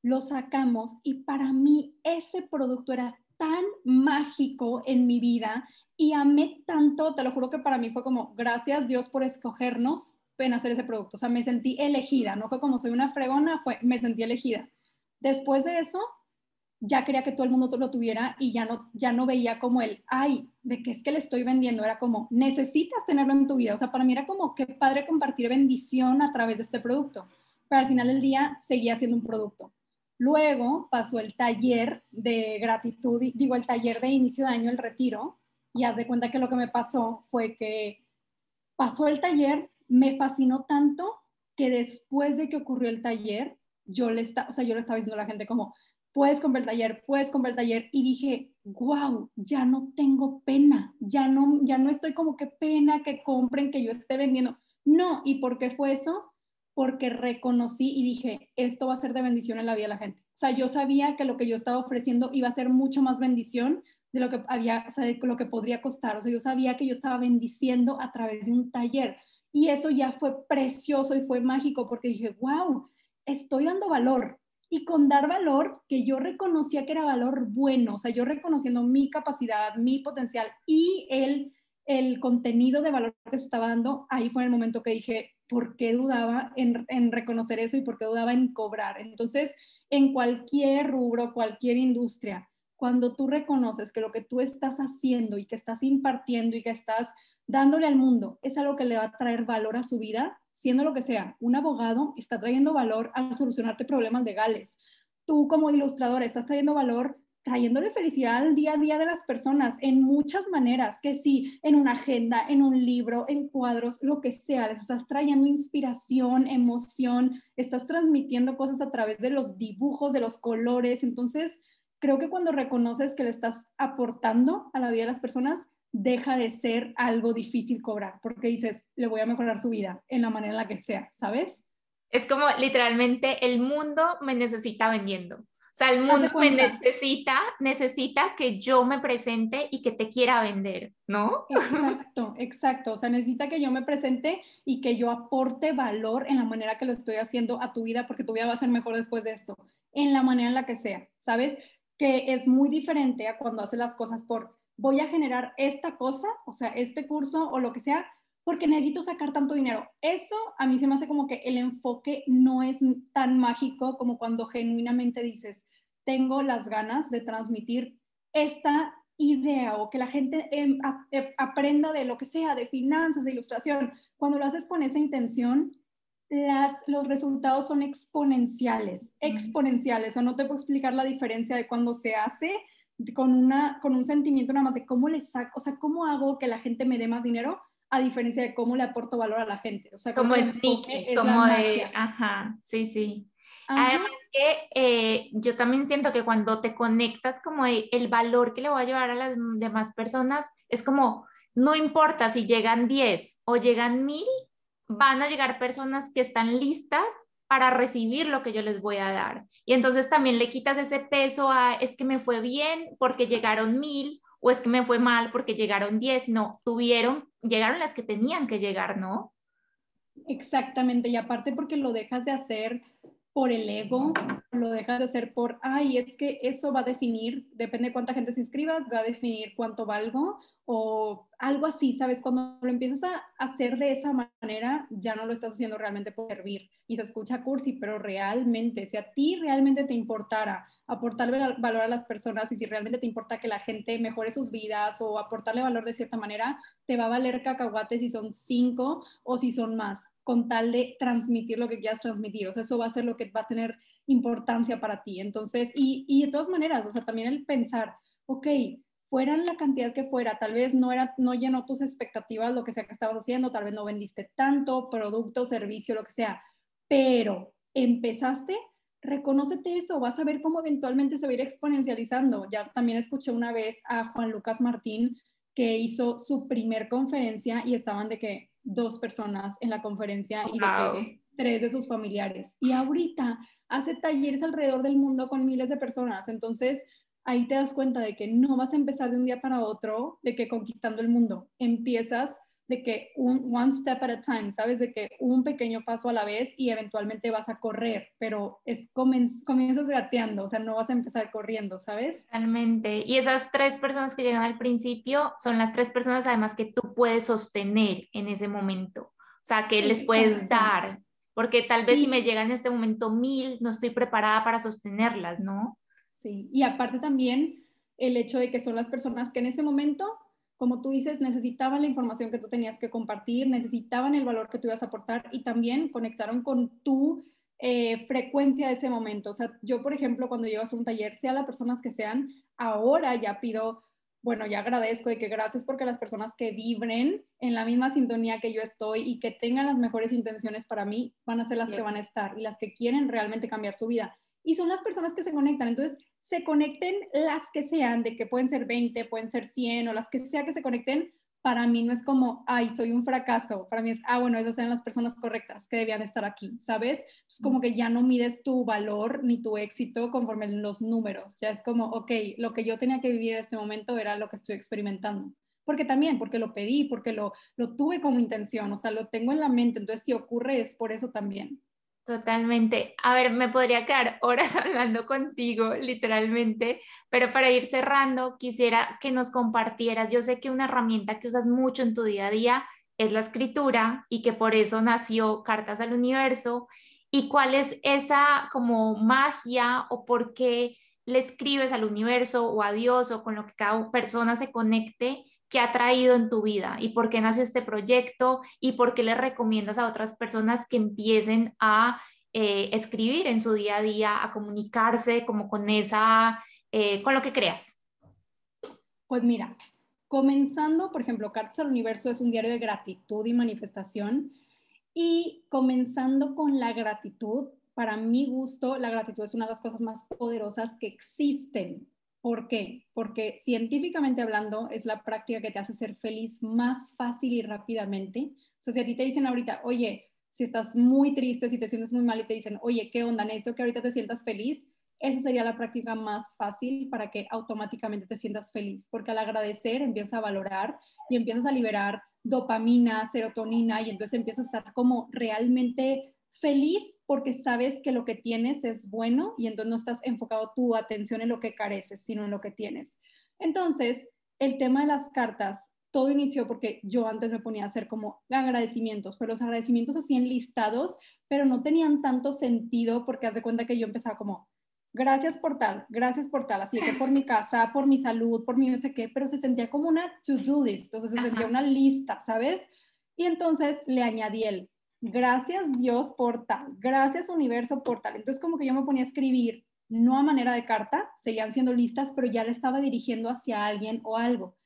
lo sacamos y para mí ese producto era tan mágico en mi vida y amé tanto, te lo juro que para mí fue como, gracias Dios por escogernos en hacer ese producto. O sea, me sentí elegida, no fue como soy una fregona, fue, me sentí elegida. Después de eso, ya quería que todo el mundo lo tuviera y ya no, ya no veía como el, ay, de qué es que le estoy vendiendo, era como, necesitas tenerlo en tu vida. O sea, para mí era como, qué padre compartir bendición a través de este producto. Pero al final del día seguía siendo un producto. Luego pasó el taller de gratitud, digo, el taller de inicio de año, el retiro, y haz de cuenta que lo que me pasó fue que pasó el taller, me fascinó tanto que después de que ocurrió el taller, yo le, está, o sea, yo le estaba diciendo a la gente como, puedes comprar el taller, puedes comprar el taller. Y dije, wow, ya no tengo pena, ya no, ya no estoy como que pena que compren, que yo esté vendiendo. No, ¿y por qué fue eso? Porque reconocí y dije, esto va a ser de bendición en la vida de la gente. O sea, yo sabía que lo que yo estaba ofreciendo iba a ser mucho más bendición de lo que había, o sea, de lo que podría costar. O sea, yo sabía que yo estaba bendiciendo a través de un taller. Y eso ya fue precioso y fue mágico porque dije, wow, estoy dando valor, y con dar valor que yo reconocía que era valor bueno, o sea, yo reconociendo mi capacidad, mi potencial y el, el contenido de valor que se estaba dando, ahí fue el momento que dije, ¿por qué dudaba en, en reconocer eso y por qué dudaba en cobrar? Entonces, en cualquier rubro, cualquier industria, cuando tú reconoces que lo que tú estás haciendo y que estás impartiendo y que estás dándole al mundo es algo que le va a traer valor a su vida, siendo lo que sea, un abogado está trayendo valor a solucionarte problemas legales. Tú como ilustradora estás trayendo valor trayéndole felicidad al día a día de las personas en muchas maneras, que sí, en una agenda, en un libro, en cuadros, lo que sea, les estás trayendo inspiración, emoción, estás transmitiendo cosas a través de los dibujos, de los colores. Entonces, creo que cuando reconoces que le estás aportando a la vida de las personas, deja de ser algo difícil cobrar, porque dices, le voy a mejorar su vida en la manera en la que sea, ¿sabes? Es como literalmente el mundo me necesita vendiendo. O sea, el mundo me necesita, necesita que yo me presente y que te quiera vender, ¿no? Exacto, exacto. O sea, necesita que yo me presente y que yo aporte valor en la manera que lo estoy haciendo a tu vida, porque tu vida va a ser mejor después de esto, en la manera en la que sea, ¿sabes? Que es muy diferente a cuando haces las cosas por voy a generar esta cosa, o sea, este curso o lo que sea, porque necesito sacar tanto dinero. Eso a mí se me hace como que el enfoque no es tan mágico como cuando genuinamente dices, tengo las ganas de transmitir esta idea o que la gente em, eh, aprenda de lo que sea, de finanzas, de ilustración. Cuando lo haces con esa intención, las, los resultados son exponenciales, exponenciales. O no te puedo explicar la diferencia de cuando se hace con, una, con un sentimiento nada más de cómo le saco, o sea, cómo hago que la gente me dé más dinero a diferencia de cómo le aporto valor a la gente. O sea, como es como de, ajá, sí, sí. Además que eh, yo también siento que cuando te conectas como el valor que le voy a llevar a las demás personas, es como, no importa si llegan 10 o llegan 1000, van a llegar personas que están listas para recibir lo que yo les voy a dar. Y entonces también le quitas ese peso a, es que me fue bien porque llegaron mil o es que me fue mal porque llegaron diez. No, tuvieron, llegaron las que tenían que llegar, ¿no? Exactamente, y aparte porque lo dejas de hacer por el ego, lo dejas de hacer por, ay, es que eso va a definir, depende de cuánta gente se inscriba, va a definir cuánto valgo o algo así, ¿sabes? Cuando lo empiezas a hacer de esa manera, ya no lo estás haciendo realmente por servir. Y se escucha cursi, pero realmente, si a ti realmente te importara aportarle valor a las personas y si realmente te importa que la gente mejore sus vidas o aportarle valor de cierta manera, te va a valer cacahuate si son cinco o si son más con tal de transmitir lo que quieras transmitir. O sea, eso va a ser lo que va a tener importancia para ti. Entonces, y, de todas maneras, o sea, también el pensar, ok, fueran la cantidad que fuera, tal vez no, era, no llenó tus expectativas lo que sea que estabas haciendo, tal vez no vendiste tanto producto, servicio, lo que sea, pero empezaste, reconócete eso, vas a ver cómo eventualmente se va a ir exponencializando. Ya también escuché una vez a Juan Lucas Martín que hizo su primer conferencia y estaban de que dos personas en la conferencia y de tres de sus familiares. Y ahorita hace talleres alrededor del mundo con miles de personas. Entonces, ahí te das cuenta de que no vas a empezar de un día para otro, de que conquistando el mundo. Empiezas de que un one step at a time, ¿sabes? De que un pequeño paso a la vez y eventualmente vas a correr, pero es comienzas gateando, o sea, no vas a empezar corriendo, ¿sabes? Totalmente. Y esas tres personas que llegan al principio son las tres personas además que tú puedes sostener en ese momento, o sea, que les puedes dar, porque tal vez si me llegan en este momento mil, no estoy preparada para sostenerlas, ¿no? Sí, y aparte también el hecho de que son las personas que en ese momento como tú dices, necesitaban la información que tú tenías que compartir, necesitaban el valor que tú ibas a aportar y también conectaron con tu eh, frecuencia de ese momento. O sea, yo, por ejemplo, cuando llevas un taller, sea las personas que sean, ahora ya pido, bueno, ya agradezco de que gracias porque las personas que vibren en la misma sintonía que yo estoy y que tengan las mejores intenciones para mí, van a ser las que van a estar y las que quieren realmente cambiar su vida. Y son las personas que se conectan. Entonces, se conecten las que sean, de que pueden ser 20, pueden ser 100 o las que sea que se conecten, para mí no es como, ay, soy un fracaso. Para mí es, ah, bueno, esas eran las personas correctas que debían estar aquí, ¿sabes? Es como que ya no mides tu valor ni tu éxito conforme los números. Ya es como, ok, lo que yo tenía que vivir en este momento era lo que estoy experimentando. Porque también, porque lo pedí, porque lo, lo tuve como intención, o sea, lo tengo en la mente. Entonces, si ocurre, es por eso también. Totalmente. A ver, me podría quedar horas [LAUGHS] hablando contigo, literalmente, pero para ir cerrando, quisiera que nos compartieras, yo sé que una herramienta que usas mucho en tu día a día es la escritura y que por eso nació Cartas al Universo. ¿Y cuál es esa como magia o por qué le escribes al universo o a Dios o con lo que cada persona se conecte ¿Qué ha traído en tu vida y por qué nació este proyecto y por qué le recomiendas a otras personas que empiecen a eh, escribir en su día a día, a comunicarse como con esa, eh, con lo que creas. Pues mira, comenzando, por ejemplo, Cartas al Universo es un diario de gratitud y manifestación y comenzando con la gratitud, para mi gusto, la gratitud es una de las cosas más poderosas que existen ¿Por qué? Porque científicamente hablando es la práctica que te hace ser feliz más fácil y rápidamente. O sea, si a ti te dicen ahorita, oye, si estás muy triste, si te sientes muy mal y te dicen, oye, ¿qué onda? Necesito que ahorita te sientas feliz. Esa sería la práctica más fácil para que automáticamente te sientas feliz, porque al agradecer empiezas a valorar y empiezas a liberar dopamina, serotonina y entonces empiezas a estar como realmente feliz porque sabes que lo que tienes es bueno y entonces no estás enfocado tu atención en lo que careces, sino en lo que tienes. Entonces, el tema de las cartas, todo inició porque yo antes me ponía a hacer como agradecimientos, pero los agradecimientos así listados, pero no tenían tanto sentido porque haz de cuenta que yo empezaba como, gracias por tal, gracias por tal, así que por mi casa, por mi salud, por mi no sé qué, pero se sentía como una to-do list, entonces se sentía una lista, ¿sabes? Y entonces le añadí el gracias Dios por tal, gracias universo por tal. Entonces como que yo me ponía a escribir, no a manera de carta, seguían siendo listas, pero ya le estaba dirigiendo hacia alguien o algo.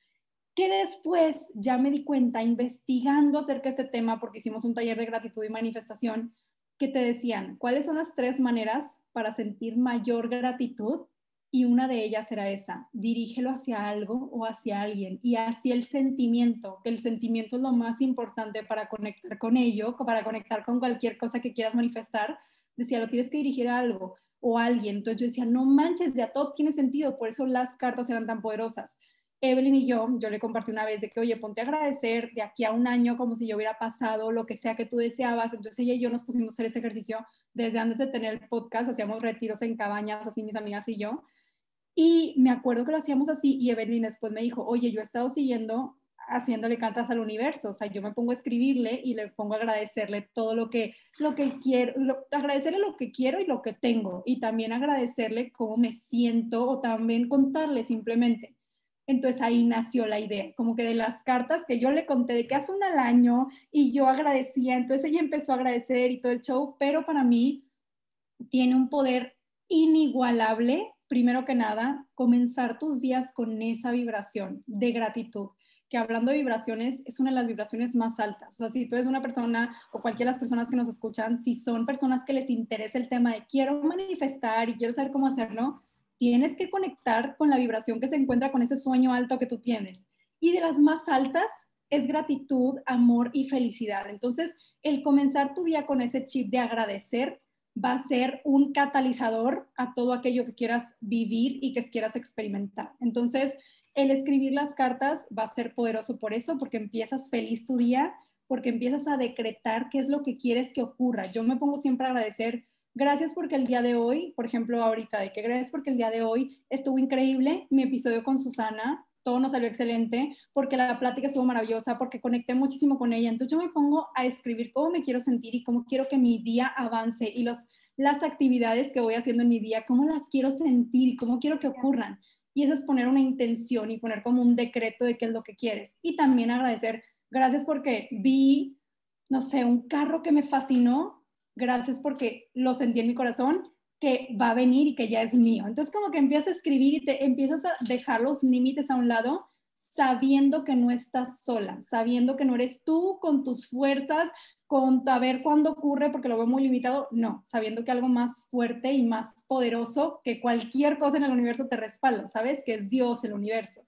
Que después ya me di cuenta, investigando acerca de este tema, porque hicimos un taller de gratitud y manifestación, que te decían, ¿cuáles son las tres maneras para sentir mayor gratitud? Y una de ellas era esa, dirígelo hacia algo o hacia alguien y así el sentimiento, que el sentimiento es lo más importante para conectar con ello, para conectar con cualquier cosa que quieras manifestar, decía, lo tienes que dirigir a algo o a alguien. Entonces yo decía, no manches, ya todo tiene sentido, por eso las cartas eran tan poderosas. Evelyn y yo, yo le compartí una vez de que, oye, ponte a agradecer de aquí a un año como si yo hubiera pasado lo que sea que tú deseabas. Entonces ella y yo nos pusimos a hacer ese ejercicio desde antes de tener el podcast, hacíamos retiros en cabañas, así mis amigas y yo. Y me acuerdo que lo hacíamos así y Evelyn después me dijo, oye, yo he estado siguiendo haciéndole cantas al universo, o sea, yo me pongo a escribirle y le pongo a agradecerle todo lo que, lo que quiero, agradecerle lo que quiero y lo que tengo, y también agradecerle cómo me siento o también contarle simplemente. Entonces ahí nació la idea, como que de las cartas que yo le conté de que hace un al año y yo agradecía, entonces ella empezó a agradecer y todo el show, pero para mí tiene un poder inigualable, primero que nada, comenzar tus días con esa vibración de gratitud que hablando de vibraciones es una de las vibraciones más altas. O sea, si tú eres una persona o cualquiera de las personas que nos escuchan, si son personas que les interesa el tema de quiero manifestar y quiero saber cómo hacerlo, tienes que conectar con la vibración que se encuentra con ese sueño alto que tú tienes. Y de las más altas es gratitud, amor y felicidad. Entonces, el comenzar tu día con ese chip de agradecer va a ser un catalizador a todo aquello que quieras vivir y que quieras experimentar. Entonces, el escribir las cartas va a ser poderoso por eso, porque empiezas feliz tu día, porque empiezas a decretar qué es lo que quieres que ocurra. Yo me pongo siempre a agradecer Gracias porque el día de hoy, por ejemplo, ahorita, de que gracias porque el día de hoy estuvo increíble mi episodio con Susana, todo nos salió excelente, porque la plática estuvo maravillosa, porque conecté muchísimo con ella. Entonces yo me pongo a escribir cómo me quiero sentir y cómo quiero que mi día avance y los, las actividades que voy haciendo en mi día, cómo las quiero sentir y cómo quiero que ocurran. Y eso es poner una intención y poner como un decreto de qué es lo que quieres. Y también agradecer, gracias porque vi, no sé, un carro que me fascinó gracias porque lo sentí en mi corazón que va a venir y que ya es mío. Entonces como que empiezas a escribir y te empiezas a dejar los límites a un lado sabiendo que no estás sola, sabiendo que no eres tú con tus fuerzas, con a ver cuándo ocurre porque lo veo muy limitado, no, sabiendo que algo más fuerte y más poderoso que cualquier cosa en el universo te respalda, ¿sabes? Que es Dios, el universo.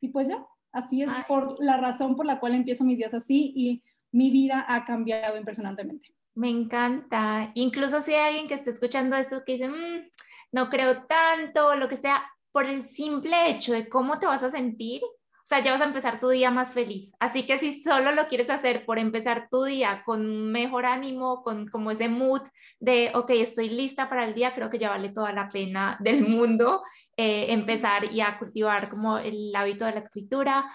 Y pues ya, así es por la razón por la cual empiezo mis días así y mi vida ha cambiado impresionantemente. Me encanta. Incluso si hay alguien que esté escuchando esto que dice, mm, no creo tanto, lo que sea, por el simple hecho de cómo te vas a sentir, o sea, ya vas a empezar tu día más feliz. Así que si solo lo quieres hacer por empezar tu día con mejor ánimo, con como ese mood de, ok, estoy lista para el día, creo que ya vale toda la pena del mundo eh, empezar y a cultivar como el hábito de la escritura.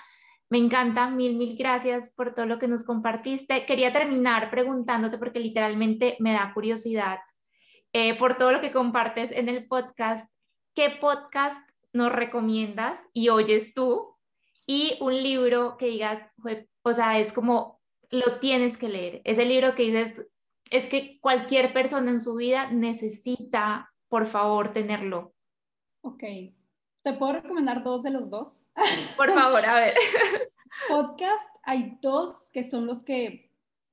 Me encanta, mil, mil gracias por todo lo que nos compartiste. Quería terminar preguntándote, porque literalmente me da curiosidad, eh, por todo lo que compartes en el podcast, ¿qué podcast nos recomiendas y oyes tú? Y un libro que digas, o sea, es como, lo tienes que leer. Ese libro que dices, es que cualquier persona en su vida necesita, por favor, tenerlo. Ok. ¿Te puedo recomendar dos de los dos? Por favor, a ver. Podcast, hay dos que son los que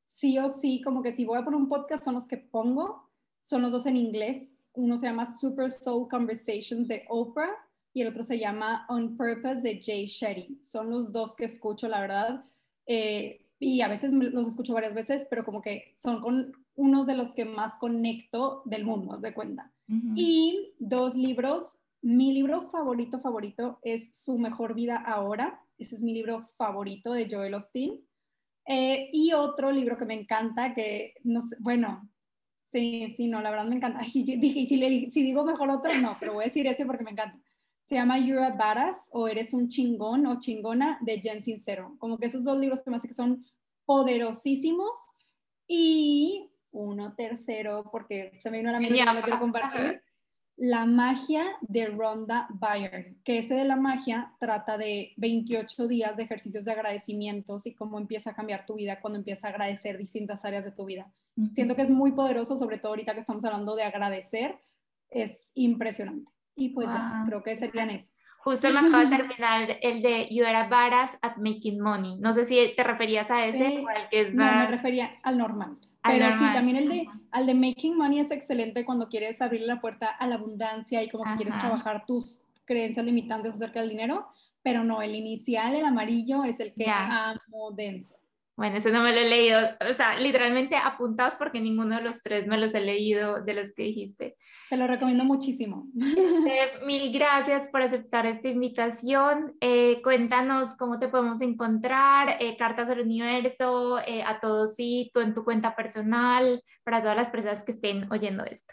sí o sí, como que si voy a poner un podcast, son los que pongo. Son los dos en inglés. Uno se llama Super Soul Conversations de Oprah y el otro se llama On Purpose de Jay Shetty. Son los dos que escucho, la verdad. Eh, y a veces los escucho varias veces, pero como que son con unos de los que más conecto del mundo, de cuenta. Y dos libros mi libro favorito, favorito es Su mejor vida ahora. Ese es mi libro favorito de Joel Austin. Eh, y otro libro que me encanta, que no sé, bueno, sí, sí, no, la verdad me encanta. [LAUGHS] dije, si, si digo mejor otro, no, pero voy a decir ese porque me encanta. Se llama You're a Badass o Eres un chingón o chingona de Jen Sincero. Como que esos dos libros que me hace que son poderosísimos. Y uno tercero, porque se me vino a la mente y no lo quiero compartir la magia de Rhonda Byrne, que ese de la magia trata de 28 días de ejercicios de agradecimientos y cómo empieza a cambiar tu vida cuando empieza a agradecer distintas áreas de tu vida. Siento que es muy poderoso, sobre todo ahorita que estamos hablando de agradecer, es impresionante. Y pues ya, creo que serían esos. Justo me acaba de terminar el de You Are Varas at Making Money. No sé si te referías a ese o al que es No, me refería al normal. Pero sí, también el de, al de Making Money es excelente cuando quieres abrir la puerta a la abundancia y como que quieres trabajar tus creencias limitantes acerca del dinero, pero no, el inicial, el amarillo, es el que amo denso. Bueno, ese no me lo he leído, o sea, literalmente apuntados porque ninguno de los tres me los he leído de los que dijiste. Te lo recomiendo muchísimo. [LAUGHS] mil gracias por aceptar esta invitación. Eh, cuéntanos cómo te podemos encontrar, eh, Cartas del Universo, eh, a todos sí, tú en tu cuenta personal, para todas las personas que estén oyendo esto.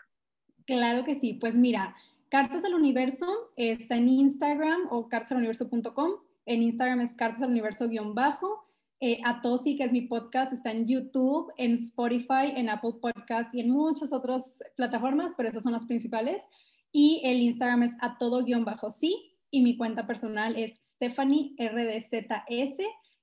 Claro que sí, pues mira, Cartas del Universo está en Instagram o cartasdeluniverso.com. En Instagram es cartas del universo-bajo eh, Atosi, que es mi podcast, está en YouTube, en Spotify, en Apple Podcast y en muchas otras plataformas, pero esas son las principales. Y el Instagram es a todo-sí y mi cuenta personal es Stephanie RDZS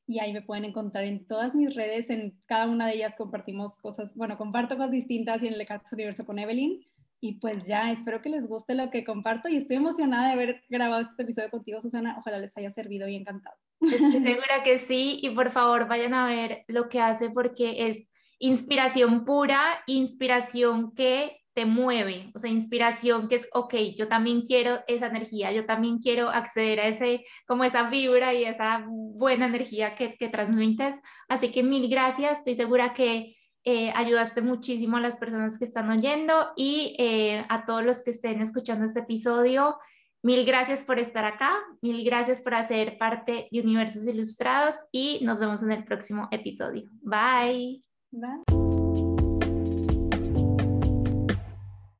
y ahí me pueden encontrar en todas mis redes, en cada una de ellas compartimos cosas, bueno, comparto cosas distintas y en el Cartas Universo con Evelyn. Y pues ya, espero que les guste lo que comparto y estoy emocionada de haber grabado este episodio contigo, Susana. Ojalá les haya servido y encantado. Estoy [LAUGHS] segura que sí y por favor vayan a ver lo que hace porque es inspiración pura, inspiración que te mueve, o sea, inspiración que es, ok, yo también quiero esa energía, yo también quiero acceder a ese, como esa vibra y esa buena energía que, que transmites. Así que mil gracias, estoy segura que eh, ayudaste muchísimo a las personas que están oyendo y eh, a todos los que estén escuchando este episodio. Mil gracias por estar acá, mil gracias por hacer parte de Universos Ilustrados y nos vemos en el próximo episodio. Bye. Bye.